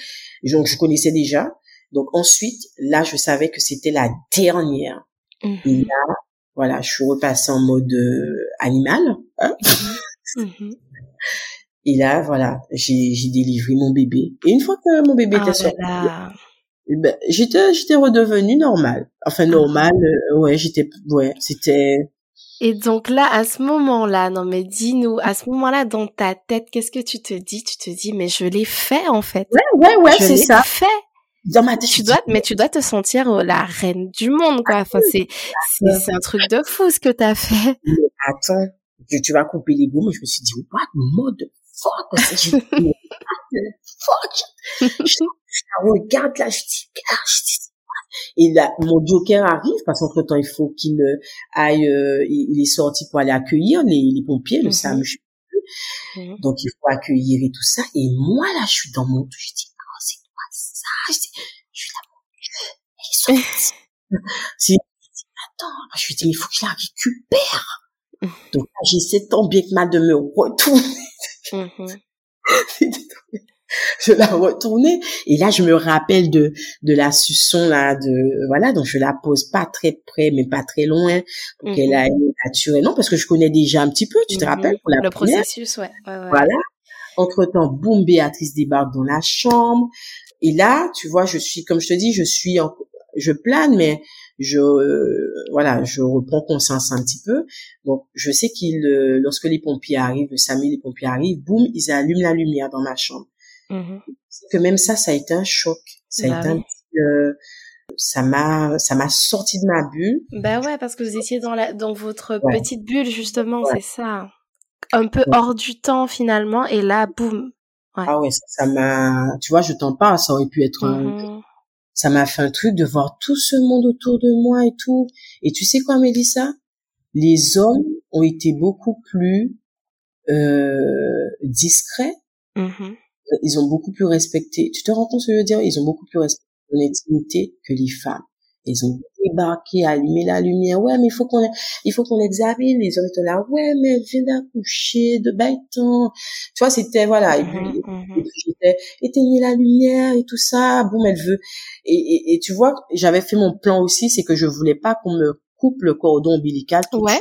Donc, je connaissais déjà. Donc, ensuite, là, je savais que c'était la dernière. Et mhm. là, voilà, je suis repassée en mode euh, animal. Hein. Mhm. Et là, voilà, j'ai, j'ai délivré mon bébé. Et une fois que mon bébé était oh sorti, eh ben, j'étais, j'étais redevenue normale. Enfin, normale, euh, ouais, j'étais, ouais, c'était, et donc là, à ce moment-là, non mais dis-nous, à ce moment-là, dans ta tête, qu'est-ce que tu te dis? Tu te dis, mais je l'ai fait en fait. Ouais, ouais, ouais, c'est ça. fait. Dans ma tête, tu dois, mais tu dois te sentir euh, la reine du monde, quoi. Enfin, c'est, c'est, un truc de fou ce que t'as fait. Attends, tu, tu vas couper les goûts, mais je me suis dit, what mode fuck, fuck? Je, je, regarde là, je dis, je dis, et là, mon joker arrive parce qu'entre temps, il faut qu'il euh, aille, euh, il est sorti pour aller accueillir les, les pompiers, le SAMU. Mhm. Mhm. Donc, il faut accueillir et tout ça. Et moi, là, je suis dans mon, je dis, oh, c'est quoi ça? Je, dis, je suis là, c'est, attends, je lui dis, mais il faut que je la récupère. Mhm. Donc, j'essaie tant bien que mal de me retourner. je la retournais et là je me rappelle de de la suçon là de voilà donc je la pose pas très près mais pas très loin pour qu'elle mhm. aille naturelle non parce que je connais déjà un petit peu tu te mhm. rappelles pour la le processus ouais. voilà entre temps boum Béatrice débarque dans la chambre et là tu vois je suis comme je te dis je suis en, je plane mais je voilà je reprends conscience un petit peu donc je sais qu'il euh, lorsque les pompiers arrivent le samedi les pompiers arrivent boum ils allument la lumière dans ma chambre Mmh que même ça, ça a été un choc. Ça a bah été un euh, ça m'a ça m'a sorti de ma bulle. Bah ouais, parce que vous étiez dans la dans votre petite bulle justement, c'est ça. Un peu hors du temps finalement, et là, boum. Ah ouais, ça m'a. Tu vois, je t'en parle, ça aurait pu être. Mmh ça m'a fait un truc de voir tout ce monde autour de moi et tout. Et tu sais quoi, Mélissa? Les hommes ont été beaucoup plus euh, discrets. Mmh ils ont beaucoup plus respecté, tu te rends compte ce que je veux dire? Ils ont beaucoup plus respecté l'intimité que les femmes. Ils ont débarqué, allumé la lumière. Ouais, mais il faut qu'on, il faut qu'on examine. Les hommes étaient là. Ouais, mais elle vient d'accoucher de bâton. Tu vois, c'était, voilà. Et puis, mm-hmm, mm-hmm. j'étais, éteignez la lumière et tout ça. Bon, elle veut. Et, et, et tu vois, j'avais fait mon plan aussi, c'est que je voulais pas qu'on me coupe le cordon ombilical. Ouais.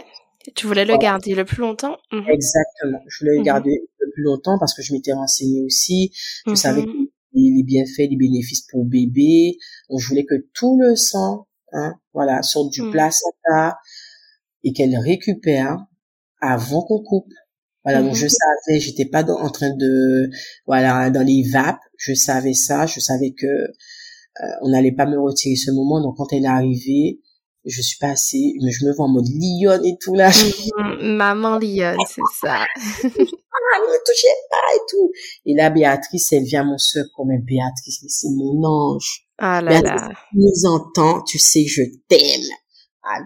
Tu voulais le garder le plus longtemps? Mm-hmm. Exactement. Je voulais le garder plus longtemps parce que je m'étais renseignée aussi. Je savais mhm. les, bienfaits, les bénéfices pour bébé. Donc je voulais que tout le sang, hein, voilà, sorte du mhm. placenta et qu'elle récupère avant qu'on coupe. Voilà, donc je savais, j'étais pas en train de, voilà, dans les vapes. Je savais ça, je savais que euh, on n'allait pas me retirer ce moment. Donc quand elle est arrivée, je suis passée, mais je me vois en mode lionne et tout là. Maman lionne, c'est ça. ah, ne me touchez pas et tout. Et là, Béatrice, elle vient à mon secours, mais Béatrice, c'est mon ange. Ah là là. Tu nous entends, tu sais je t'aime. Ah,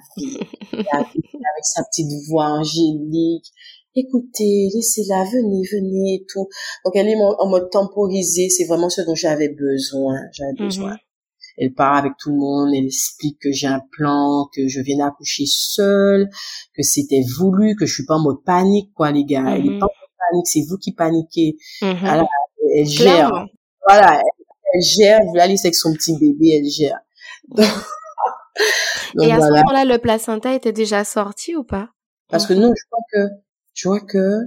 avec sa petite voix angélique. Écoutez, laissez-la, venez, venez et tout. Donc elle est en mode temporisé, c'est vraiment ce dont j'avais besoin. J'avais mm-hmm. besoin. Elle part avec tout le monde, elle explique que j'ai un plan, que je viens d'accoucher seule, que c'était voulu, que je suis pas en mode panique, quoi, les gars. Elle est mm-hmm. pas c'est vous qui paniquez. Mm-hmm. elle gère. Voilà, elle, gère. Vous allez avec son petit bébé, elle gère. Et à ce moment-là, le placenta était déjà sorti ou pas? Parce que non, je crois que, je vois que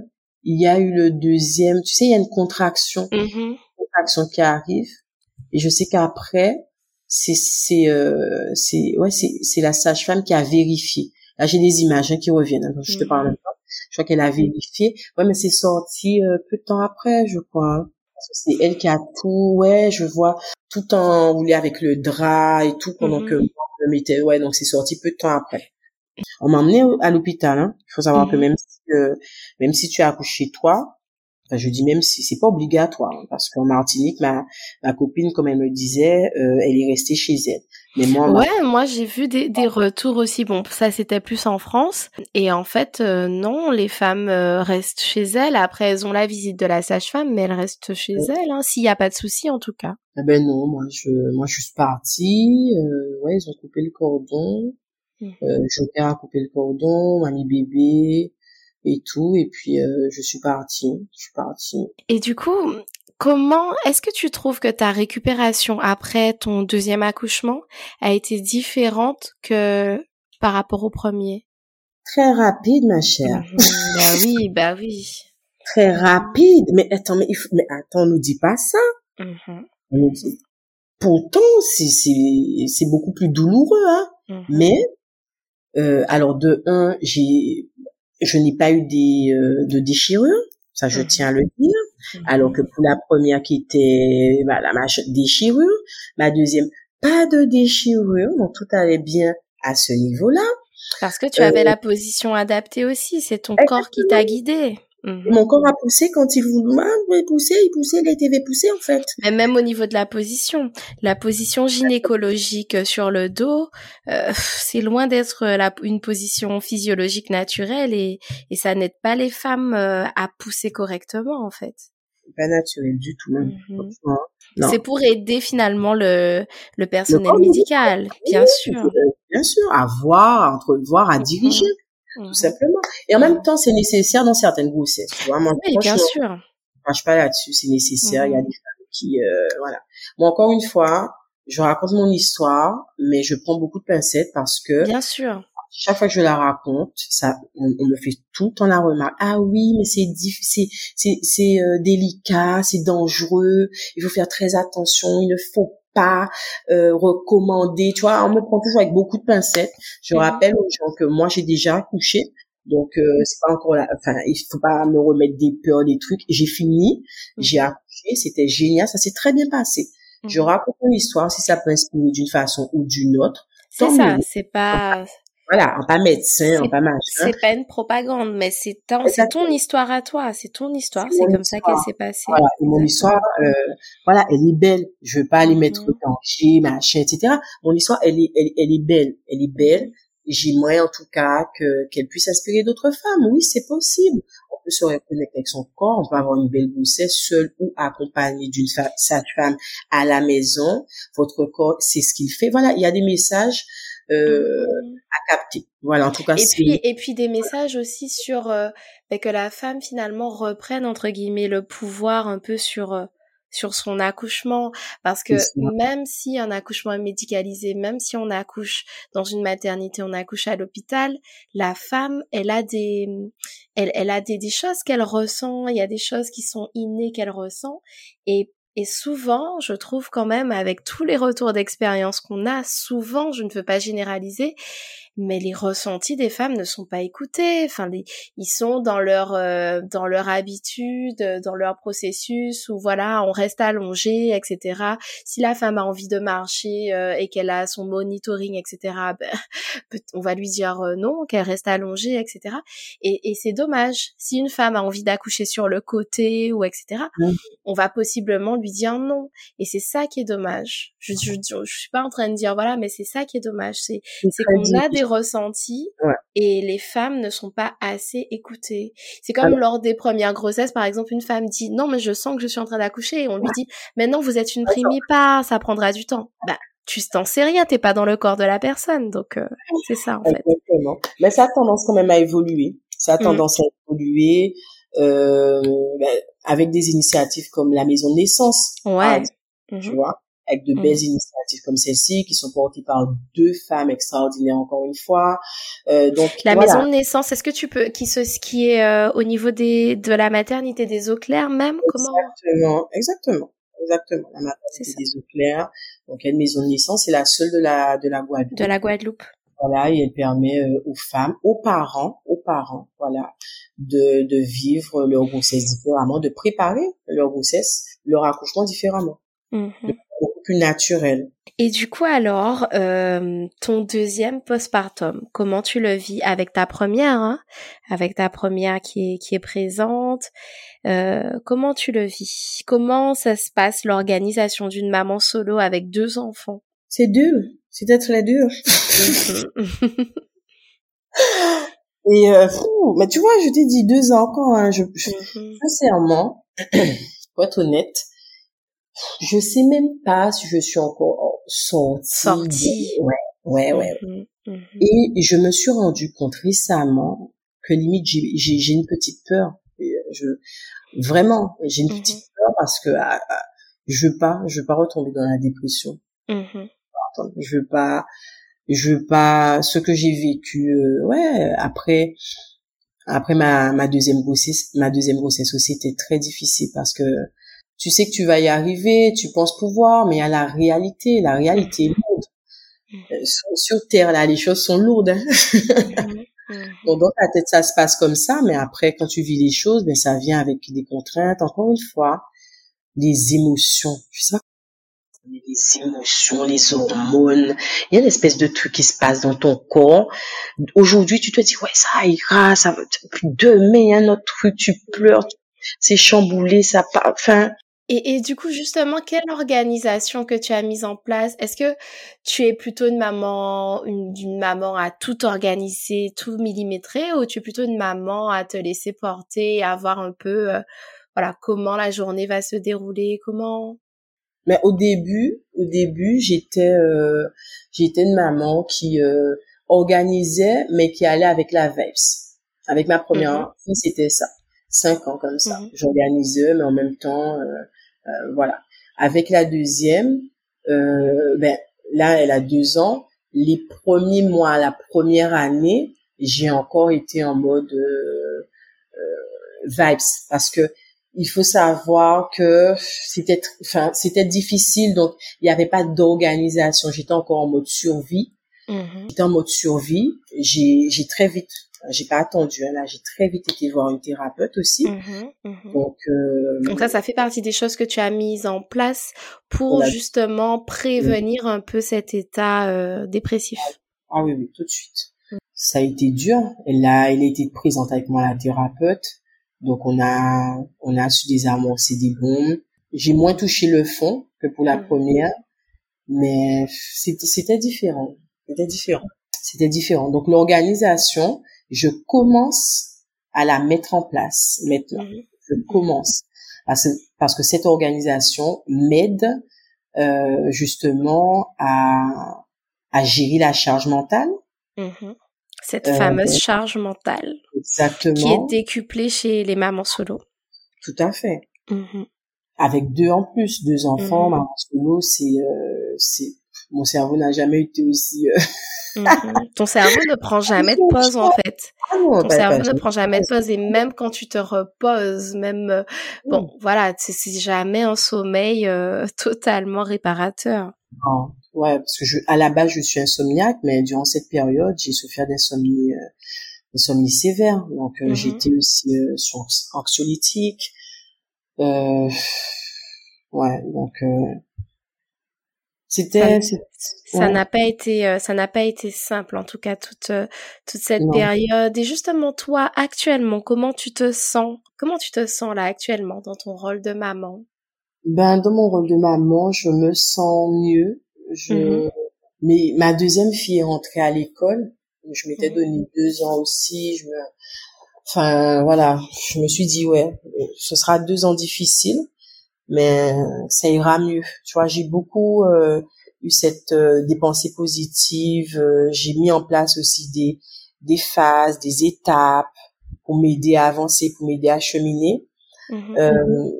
il y a eu le deuxième. Tu sais, il y a une contraction, mm-hmm. une contraction qui arrive. Et je sais qu'après, c'est c'est euh, c'est ouais c'est c'est la sage-femme qui a vérifié. Là, j'ai des images hein, qui reviennent. Hein, je te parle mm-hmm. maintenant. Je crois qu'elle a vérifié. Ouais, mais c'est sorti euh, peu de temps après, je crois. Hein. C'est elle qui a tout. Ouais, je vois tout en roulé avec le drap et tout pendant que mm-hmm. je le mettais. Ouais, donc c'est sorti peu de temps après. On m'a emmené à l'hôpital. Hein. Il faut savoir que mm-hmm. même si euh, même si tu as accouché toi, je dis même si c'est pas obligatoire, hein, parce qu'en Martinique, ma, ma copine, comme elle me disait, euh, elle est restée chez elle. Mais moi, ouais, moi j'ai vu des, des retours aussi. Bon, ça c'était plus en France, et en fait euh, non, les femmes euh, restent chez elles. Après, elles ont la visite de la sage-femme, mais elles restent chez elles, hein, s'il y a pas de souci en tout cas. Eh ben non, moi je, moi je suis partie. ouais, ils ont coupé le cordon. Mmh. Euh, a coupé le cordon, m'a mis bébé et tout. Et puis euh, je suis partie, je suis partie. Et du coup, comment est-ce que tu trouves que ta récupération après ton deuxième accouchement a été différente que par rapport au premier? Très rapide, ma chère. Mhm. bah oui, bah oui. Très rapide. Mais attends, mais, il faut, mais attends, on nous dit pas ça. Mhm. On nous dit. Pourtant, c'est c'est c'est beaucoup plus douloureux, hein. Mhm. Mais euh, alors de un, j'ai je n'ai pas eu des, euh, de déchirure, ça je mmh. tiens à le dire. Mmh. Alors que pour la première qui était bah, la déchirure, ma deuxième pas de déchirure, donc tout allait bien à ce niveau-là. Parce que tu avais euh, la position adaptée aussi, c'est ton corps qui t'a guidé. Mhm. Mon corps a poussé quand il voulait pousser, il poussait, il a été poussé en fait. Mais même au niveau de la position, la position gynécologique sur le dos, euh, c'est loin d'être une position physiologique naturelle et, et ça n'aide pas les femmes euh, à pousser correctement en fait. Pas naturel du tout. Mhm. C'est pour aider finalement le, le personnel médical, bien sûr. Bien sûr, à voir, à entrevoir, à mhm. Tout mhm. simplement. Et en même temps, c'est nécessaire dans certaines grossesses. Tu vois, moi, oui, bien sûr. Je ne pas là-dessus, c'est nécessaire. Il y a mhm. des femmes qui, euh, voilà. Moi, encore une fois, je raconte mon histoire, mais je prends beaucoup de pincettes parce que. Bien sûr. Chaque fois que je la raconte, ça, on, me fait tout le temps la remarque. Ah oui, mais c'est c'est c'est c'est euh, délicat, c'est dangereux. Il faut faire très attention. Il ne faut pas euh, recommandé. Tu vois, on me prend toujours avec beaucoup de pincettes. Je mhm. rappelle aux gens que moi j'ai déjà accouché, donc euh, c'est pas encore là. Enfin, il faut pas me remettre des peurs, des trucs. J'ai fini, mhm. j'ai accouché, c'était génial, ça s'est très bien passé. Je mhm. raconte mon histoire si ça peut inspirer d'une façon ou d'une autre. C'est ça, c'est pas voilà, en pas médecin, en pas machin. C'est pas une propagande, mais c'est ton, c'est ton histoire à toi, c'est ton histoire, c'est comme ça qu'elle s'est passée. Voilà, et mon histoire, euh, voilà, elle est belle. Je veux pas aller mettre mmh. danger, machin, etc. Mon histoire, elle est, elle, elle est belle, elle est belle. J'aimerais en tout cas que qu'elle puisse inspirer d'autres femmes. Oui, c'est possible. On peut se reconnecter avec son corps, on peut avoir une belle grossesse seule ou accompagnée d'une sage-femme à la maison. Votre corps, c'est ce qu'il fait. Voilà, il y a des messages euh, mmh. à capter. Voilà, en tout cas. Et puis et puis des messages aussi sur euh, ben, que la femme finalement reprenne entre guillemets le pouvoir un peu sur euh, sur son accouchement parce que même si un accouchement est médicalisé, même si on accouche dans une maternité, on accouche à l'hôpital, la femme, elle a des elle, elle a des, des choses qu'elle ressent, il y a des choses qui sont innées qu'elle ressent et et souvent, je trouve quand même, avec tous les retours d'expérience qu'on a, souvent, je ne veux pas généraliser, mais les ressentis des femmes ne sont pas écoutés. Enfin, les, ils sont dans leur euh, dans leur habitude, dans leur processus où voilà, on reste allongé, etc. Si la femme a envie de marcher euh, et qu'elle a son monitoring, etc. Ben, on va lui dire euh, non, qu'elle reste allongée, etc. Et, et c'est dommage. Si une femme a envie d'accoucher sur le côté ou etc. On va possiblement lui dire non. Et c'est ça qui est dommage. Je, je, je, suis pas en train de dire voilà, mais c'est ça qui est dommage. C'est qu'on a des ressentis et les femmes ne sont pas assez écoutées. C'est comme lors des premières grossesses, par exemple, une femme dit non mais je sens que je suis en train d'accoucher et on lui dit mais non vous êtes une pas ça prendra du temps. Bah tu t'en sais rien, t'es pas dans le corps de la personne, donc euh, c'est ça en fait. Mais ça a tendance quand même à évoluer. Ça a mmh. tendance à évoluer. euh, ben, avec des initiatives comme la maison de naissance. Ouais. Tu vois, avec de belles initiatives comme celle-ci qui sont portées par deux femmes extraordinaires encore une fois. Euh, donc la maison de naissance, est-ce que tu peux qui ce qui est euh, au niveau des de la maternité des eaux claires même comment Exactement, exactement. Exactement, la maternité des eaux claires. Donc, une maison de naissance, c'est la seule de la de la Guadeloupe. De la Guadeloupe. Voilà, et elle permet euh, aux femmes, aux parents, aux parents, voilà, de, de vivre leur grossesse différemment, de préparer leur grossesse, leur accouchement différemment. Mm-hmm. Beaucoup plus naturel. Et du coup alors, euh, ton deuxième postpartum, comment tu le vis avec ta première, hein avec ta première qui est qui est présente euh, Comment tu le vis? Comment ça se passe l'organisation d'une maman solo avec deux enfants? C'est dur, c'est d'être la dure. Et euh, mais tu vois, je t'ai dit deux ans encore. Hein, je, je mm-hmm. sincèrement, pour être honnête, je sais même pas si je suis encore sortie. Sortie. Ouais, ouais, ouais. Mm-hmm, mm-hmm. Et je me suis rendu compte récemment que limite j'ai une petite peur. Je vraiment j'ai une petite peur parce que ah, ah, je veux pas, je veux pas retomber dans la dépression. Je veux pas, je veux pas ce que j'ai vécu. Euh, ouais, après, après ma, ma deuxième grossesse, ma deuxième grossesse aussi était très difficile parce que tu sais que tu vas y arriver, tu penses pouvoir, mais il y a la réalité. La réalité est lourde. Mm-hmm. Euh, sur, Terre, là, les choses sont lourdes. Hein. Mm-hmm. Mm-hmm. dans ta tête, ça se passe comme ça, mais après, quand tu vis les choses, ben, ça vient avec des contraintes. Encore une fois, les émotions. Je sais pas les émotions, les hormones, il y a une espèce de truc qui se passe dans ton corps. Aujourd'hui, tu te dis, ouais, ça ira, ça va, demain, il y a un autre truc, tu pleures, c'est chamboulé, ça part, enfin. Et, et, du coup, justement, quelle organisation que tu as mise en place? Est-ce que tu es plutôt une maman, une, une maman à tout organiser, tout millimétrer, ou tu es plutôt une maman à te laisser porter, à voir un peu, euh, voilà, comment la journée va se dérouler, comment? Mais au début, au début, j'étais euh, j'étais une maman qui euh, organisait, mais qui allait avec la vibes. Avec ma première mhm. fille, c'était ça. Cinq ans comme ça. Mhm. J'organisais, mais en même temps, euh, euh, voilà. Avec la deuxième, euh, ben là, elle a deux ans. Les premiers mois, la première année, j'ai encore été en mode vibes parce que il faut savoir que c'était enfin c'était difficile donc il n'y avait pas d'organisation j'étais encore en mode survie mm-hmm. j'étais en mode survie j'ai j'ai très vite j'ai pas attendu hein, là j'ai très vite été voir une thérapeute aussi mm-hmm, mm-hmm. donc euh, donc ça ça fait partie des choses que tu as mises en place pour justement prévenir un peu cet état euh, dépressif ah oui oui tout de suite mm. ça a été dur elle a elle a été présente avec moi la thérapeute donc on a on a su désamorcer des bombes. J'ai moins touché le fond que pour la première, mais c'était différent. C'était différent. C'était différent. Donc l'organisation, je commence à la mettre en place maintenant. Mm. Je commence parce que, parce que cette organisation m'aide euh, justement à à gérer la charge mentale. Mm-hmm. Cette euh, fameuse charge mentale. Exactement. Qui est décuplée chez les mamans solo. Tout à fait. Mm-hmm. Avec deux en plus, deux enfants, maman solo, c'est, euh, c'est, mon cerveau n'a jamais été aussi. Euh... Mm-hmm. Ton cerveau ne prend jamais de pause en fait. Ah non, Ton cerveau ne prend jamais de pause et même quand tu te reposes, même euh, bon, voilà, c'est jamais un sommeil euh, totalement réparateur. Non, Ouais, parce que je, à la base, je suis insomniaque, mais durant cette période, j'ai souffert d'insomnie, euh, d'insomnie sévère. Donc, euh, j'étais aussi euh, sur anxiolytique. Euh, ouais, donc euh, c'était. Ça n'a pas été, ça n'a pas été simple, en tout cas toute toute cette période. Et justement, toi, actuellement, comment tu te sens? Comment tu te sens là actuellement dans ton rôle de maman? Ben, dans mon rôle de maman, je me sens mieux je, mm-hmm. mais ma deuxième fille est rentrée à l'école. Je m'étais mm-hmm. donné deux ans aussi. Je me, enfin voilà, je me suis dit ouais, ce sera deux ans difficiles, mais ça ira mieux. Tu vois, j'ai beaucoup euh, eu cette euh, des pensées positives. Euh, j'ai mis en place aussi des des phases, des étapes. pour m'aider à avancer, pour m'aider à cheminer. Mhm. Euh,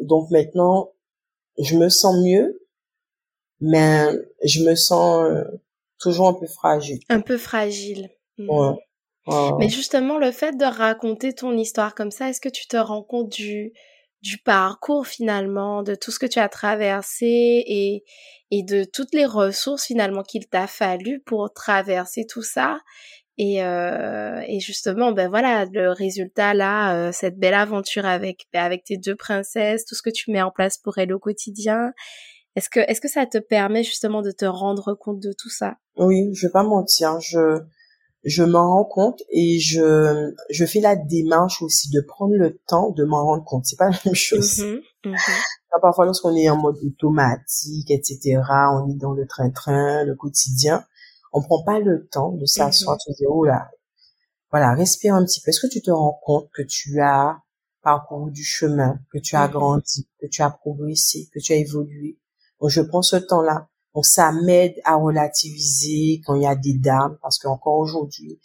donc maintenant, je me sens mieux, mais je me sens euh, toujours un peu fragile. Un peu fragile. Mhm. Mais justement, le fait de raconter ton histoire comme ça, est-ce que tu te rends compte du, du parcours finalement, de tout ce que tu as traversé et, et de toutes les ressources finalement qu'il t'a fallu pour traverser tout ça. Et, euh, et justement ben voilà le résultat là euh, cette belle aventure avec ben, avec tes deux princesses tout ce que tu mets en place pour elles au quotidien est-ce que est-ce que ça te permet justement de te rendre compte de tout ça? Oui je vais pas mentir je je m'en rends compte et je je fais la démarche aussi de prendre le temps de m'en rendre compte. C'est pas la même chose. Mm-hmm, mm-hmm. parfois lorsqu'on est en mode automatique etc on est dans le train-train le quotidien on prend pas le temps de s'asseoir mm-hmm. se dire oh là voilà respire un petit peu. Est-ce que tu te rends compte que tu as parcouru du chemin que tu as grandi que tu as progressé que tu as évolué? Donc je prends ce temps là donc ça m'aide à relativiser quand il y a des darmes, parce qu'encore aujourd'hui,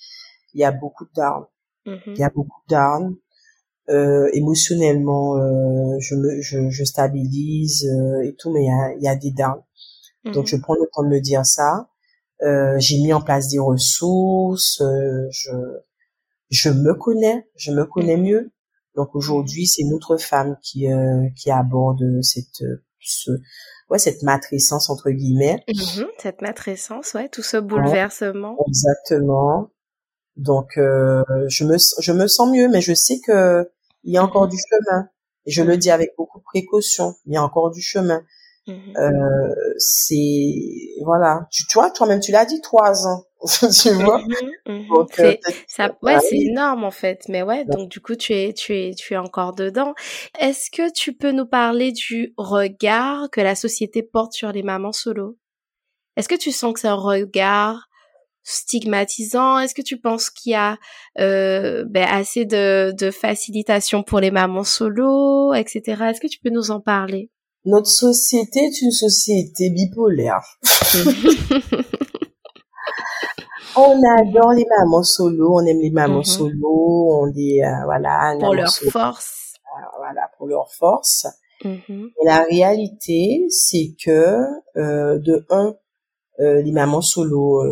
il y a beaucoup de darmes. Mm-hmm. Il y a beaucoup d'armes. Euh, émotionnellement, euh, je, me, je, je stabilise euh, et tout, mais il y a, il y a des darmes. Donc mm-hmm. je prends le temps de me dire ça. Euh, j'ai mis en place des ressources. Euh, je, je me connais, je me connais mm-hmm. mieux. Donc aujourd'hui, c'est notre femme qui, qui aborde cette, ce, ouais cette matrescence entre guillemets. Mm-hmm. cette matrescence, ouais, tout ce bouleversement. exactement. Donc euh, je me je me sens mieux, mais je sais que il y a encore mm-hmm. du chemin. Et je le mm-hmm. dis avec beaucoup de précaution. Il y a encore du chemin. Euh, c'est voilà. Tu, tu vois, toi-même tu l'as dit trois ans. tu vois? Euh, ça, ouais, c'est énorme en fait. Mais ouais, donc du coup, tu es, tu es, tu es encore dedans. Est-ce que tu peux nous parler du regard que la société porte sur les mamans solo? Est-ce que tu sens que c'est un regard stigmatisant? Est-ce que tu penses qu'il y a euh, ben, assez de, de facilitation pour les mamans solo, etc. Est-ce que tu peux nous en parler? Notre société est une société bipolaire. on adore les mamans solo, on aime les mamans mm-hmm. solo, on les euh, voilà pour leur force. Euh, voilà pour leur force. Et la réalité, c'est que euh, de un, les mamans solo,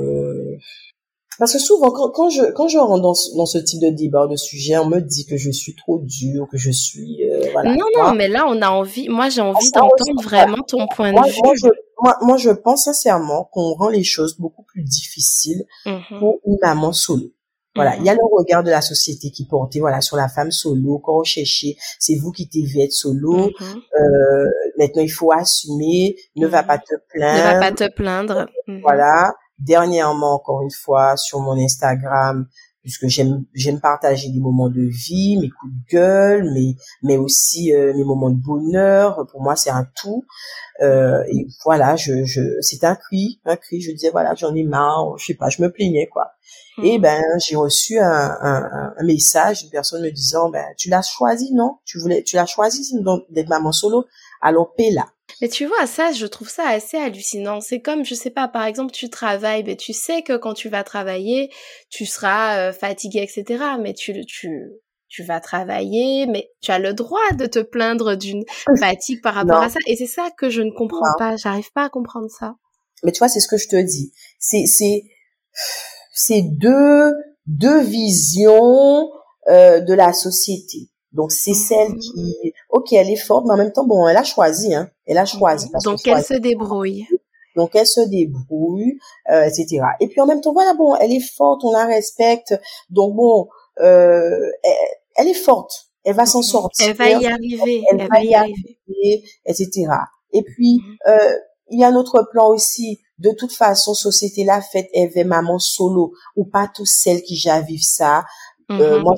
parce que souvent quand, je quand je rentre dans, dans ce type de débat de sujet, on me dit que je suis trop dure, que je suis voilà. Non non, mais là on a envie, moi j'ai envie d'entendre vraiment ton point de vue moi, moi, je pense sincèrement qu'on rend les choses beaucoup plus difficiles mm-hmm. pour une maman solo. Voilà, il y a mm-hmm. le regard de la société qui portait voilà sur la femme solo. Quand on cherchait, c'est vous qui devez être solo. Mm-hmm. Euh, maintenant, il faut assumer. Ne va pas te plaindre. Ne va pas te plaindre. Voilà. Dernièrement, encore une fois, sur mon Instagram, puisque j'aime j'aime partager des moments de vie, mes coups de gueule, mais mais aussi euh, mes moments de bonheur. Pour moi, c'est un tout. Euh, et voilà, je je c'est un cri, un cri. Je disais voilà, j'en ai marre, je sais pas, je me plaignais quoi. Et hmm. ben j'ai reçu un, un, un, message d'une personne me disant ben tu l'as choisi non? Tu voulais tu l'as choisi d'être maman solo, alors paie là. Mais tu vois, ça, je trouve ça assez hallucinant. C'est comme, je sais pas, par exemple, tu travailles, mais tu sais que quand tu vas travailler, tu seras euh, fatigué, etc. Mais tu, tu, tu vas travailler, mais tu as le droit de te plaindre d'une fatigue par rapport à ça. Et c'est ça que je ne comprends pas. J'arrive pas à comprendre ça. Mais tu vois, c'est ce que je te dis. C'est, c'est, c'est deux, deux visions euh, de la société. Donc c'est celle qui, ok, elle est forte, mais en même temps, bon, elle a choisi, hein, elle a choisi. Donc elle se débrouille. Donc elle se débrouille, euh, etc. Et puis en même temps, voilà, bon, elle est forte, on la respecte. Donc bon, euh, elle, est forte, elle va s'en sortir. Elle va y arriver, elle, va y arriver, etc. Et puis mhm. euh, il y a un autre plan aussi. De toute façon, société la fête, elle veut maman solo ou pas tous celles qui vivent ça. Euh, moi,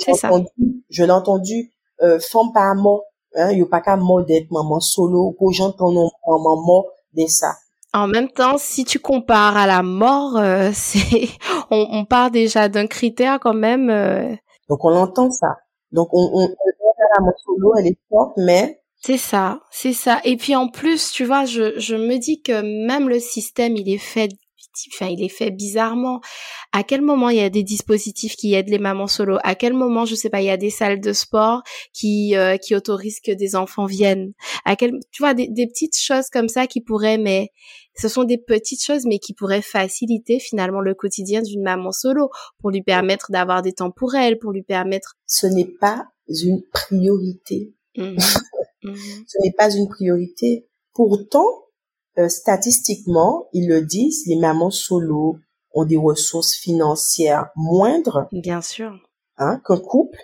je l'ai entendu euh, femme pas mort hein yo pas qu'à mort d'être maman solo gens qui ont maman de ça en même temps, si tu compares à la mort, euh, c'est on, on, part déjà d'un critère quand même. Euh... Donc on entend ça. Donc on, on, la maman solo, elle est forte, mais c'est ça, c'est ça. Et puis en plus, tu vois, je, je me dis que même le système, il est fait enfin, il est fait bizarrement. À quel moment il y a des dispositifs qui aident les mamans solo? À quel moment, je sais pas, il y a des salles de sport qui euh, qui autorisent que des enfants viennent? À quel, tu vois, des, des petites choses comme ça qui pourraient, mais ce sont des petites choses, mais qui pourraient faciliter finalement le quotidien d'une maman solo pour lui permettre d'avoir des temps pour elle, pour lui permettre. Ce n'est pas une priorité. Mmh. Mmh. Ce n'est pas une priorité. Pourtant, euh, statistiquement, ils le disent, les mamans solo ont des ressources financières moindres. Bien sûr. Hein, qu'un couple,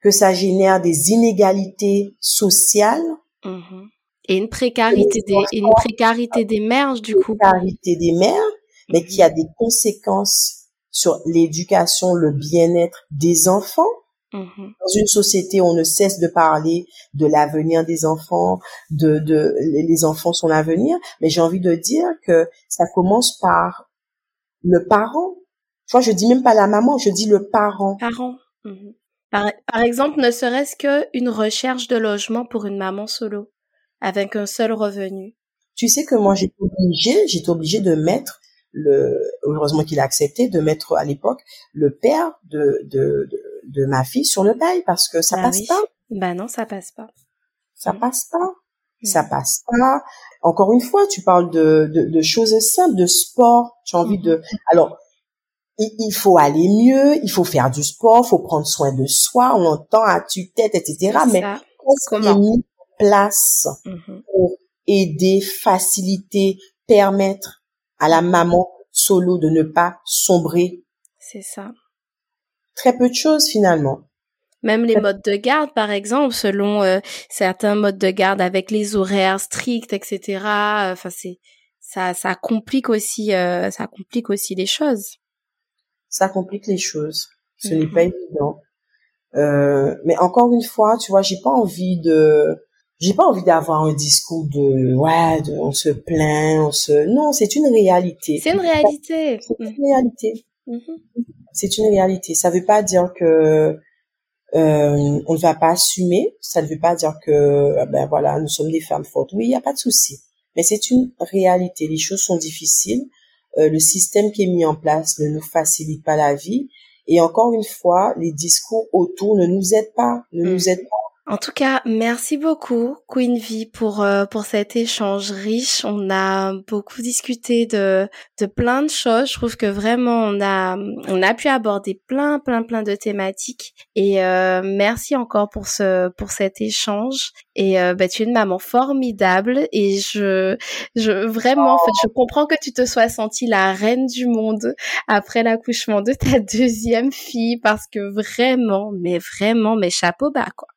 que ça génère des inégalités sociales. Mmh. Et une précarité des, une précarité des mères, du coup. Une précarité des mères, mais qui a des conséquences sur l'éducation, le bien-être des enfants. Mm-hmm. Dans une société, on ne cesse de parler de l'avenir des enfants, de, de les enfants sont l'avenir, mais j'ai envie de dire que ça commence par le parent. Tu vois, je dis même pas la maman, je dis le parent. Parent. Mm-hmm. Par, par exemple, ne serait-ce qu'une recherche de logement pour une maman solo, avec un seul revenu. Tu sais que moi, j'étais obligée, j'étais obligée de mettre le, heureusement qu'il a accepté de mettre à l'époque le père de, de, de, ma fille sur le bail parce que ça bah passe pas. Bah non, ça passe pas. Ça mm. passe pas. Mm. Ça passe pas. Encore une fois, tu parles de, de, de choses simples, de sport. J'ai envie de, mm-hmm. alors, il, faut aller mieux, il faut faire du sport, il faut prendre soin de soi, on entend à tue-tête, etc. Mais qu'est-ce qui est mis en place mm-hmm. pour aider, faciliter, permettre à la maman solo de ne pas sombrer? C'est ça. Très peu de choses finalement. Même les modes de garde, par exemple, selon euh, certains modes de garde avec les horaires stricts, etc. Enfin, c'est ça, ça complique aussi, euh, ça complique aussi les choses. Ça complique les choses. Ce n'est pas mhm. évident. Euh, mais encore une fois, tu vois, j'ai pas envie de j'ai pas envie d'avoir un discours de ouais de, on se plaint on se non c'est une réalité c'est une réalité c'est une réalité mm-hmm. C'est une réalité. Ça veut pas dire que euh, on ne va pas assumer. Ça ne veut pas dire que ben voilà nous sommes des femmes fortes. Oui il y a pas de souci. Mais c'est une réalité. Les choses sont difficiles. Euh, le système qui est mis en place ne nous facilite pas la vie. Et encore une fois les discours autour ne nous aident pas. Ne nous mm. aident pas en tout cas, merci beaucoup Queen V pour euh, pour cet échange riche. On a beaucoup discuté de de plein de choses. Je trouve que vraiment on a on a pu aborder plein plein plein de thématiques et euh, merci encore pour ce pour cet échange. Et euh, bah, tu es une maman formidable et je je vraiment en fait je comprends que tu te sois sentie la reine du monde après l'accouchement de ta deuxième fille parce que vraiment mais vraiment mes chapeaux bas quoi.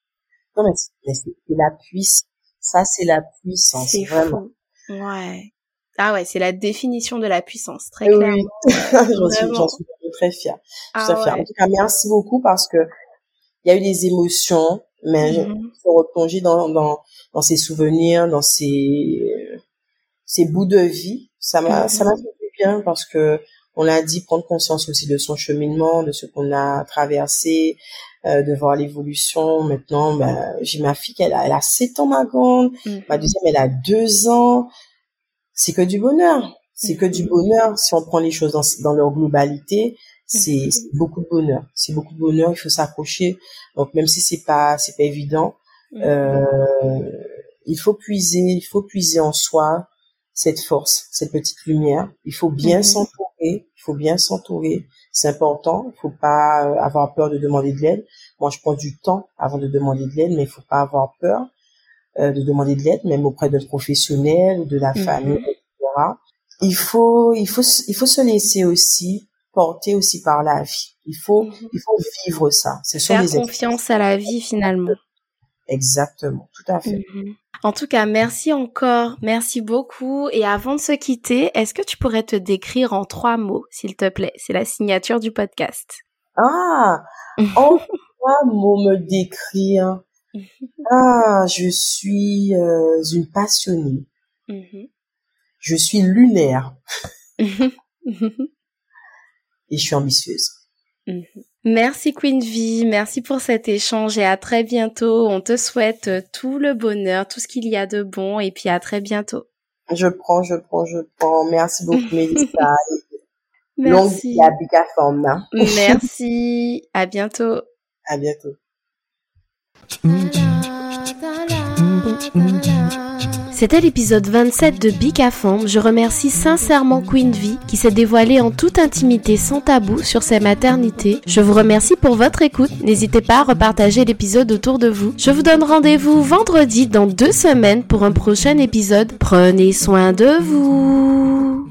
Non, mais c'est la puissance. Ça, c'est la puissance, c'est vraiment. Ouais. Ah ouais, c'est la définition de la puissance, très clairement. Oui. j'en suis, très fière. Ah fière. En tout cas, merci beaucoup parce que il y a eu des émotions, mais je mm-hmm. faut replonger dans, dans, dans ces souvenirs, dans ces, ces bouts de vie. Ça m'a, ça m'a fait du bien parce que on a dit prendre conscience aussi de son cheminement, de ce qu'on a traversé, euh, de voir l'évolution. Maintenant, ben, j'ai ma fille, elle a, elle a 7 ans, ma grande. Mm. Ma deuxième, elle a 2 ans. C'est que du bonheur. C'est que du mm. bonheur. Si on prend les choses dans, dans leur globalité, c'est mm. beaucoup de bonheur. C'est beaucoup de bonheur. Il faut s'accrocher. Donc, même si c'est pas, c'est pas évident, euh, il faut puiser, il faut puiser en soi cette force, cette petite lumière. Il faut bien mm-hmm. s'entourer. Il faut bien s'entourer c'est important. Il faut pas euh, avoir peur de demander de l'aide. Moi, je prends du temps avant de demander de l'aide, mais il faut pas avoir peur euh, de demander de l'aide, même auprès d'un professionnel ou de la mhm. famille, etc. Il faut, il faut, il faut se laisser aussi porter aussi par la vie. Il faut, mhm. il faut vivre ça. C'est Faire confiance à la vie finalement. Exactement, tout à fait. Mhm. En tout cas, merci encore, merci beaucoup. Et avant de se quitter, est-ce que tu pourrais te décrire en trois mots, s'il te plaît? C'est la signature du podcast. Ah, en trois mots me décrire. Ah, je suis euh, une passionnée. Mhm. Je suis lunaire. Et je suis ambitieuse. Mhm. Merci Queen V, merci pour cet échange et à très bientôt. On te souhaite tout le bonheur, tout ce qu'il y a de bon et puis à très bientôt. Je prends, je prends, je prends. Merci beaucoup, Mélissa. Merci. Longue vie à hein. Merci. À bientôt. À bientôt. C'était l'épisode 27 de Bicafam. Je remercie sincèrement Queen V qui s'est dévoilée en toute intimité sans tabou sur sa maternité. Je vous remercie pour votre écoute. N'hésitez pas à repartager l'épisode autour de vous. Je vous donne rendez-vous vendredi dans deux semaines pour un prochain épisode. Prenez soin de vous.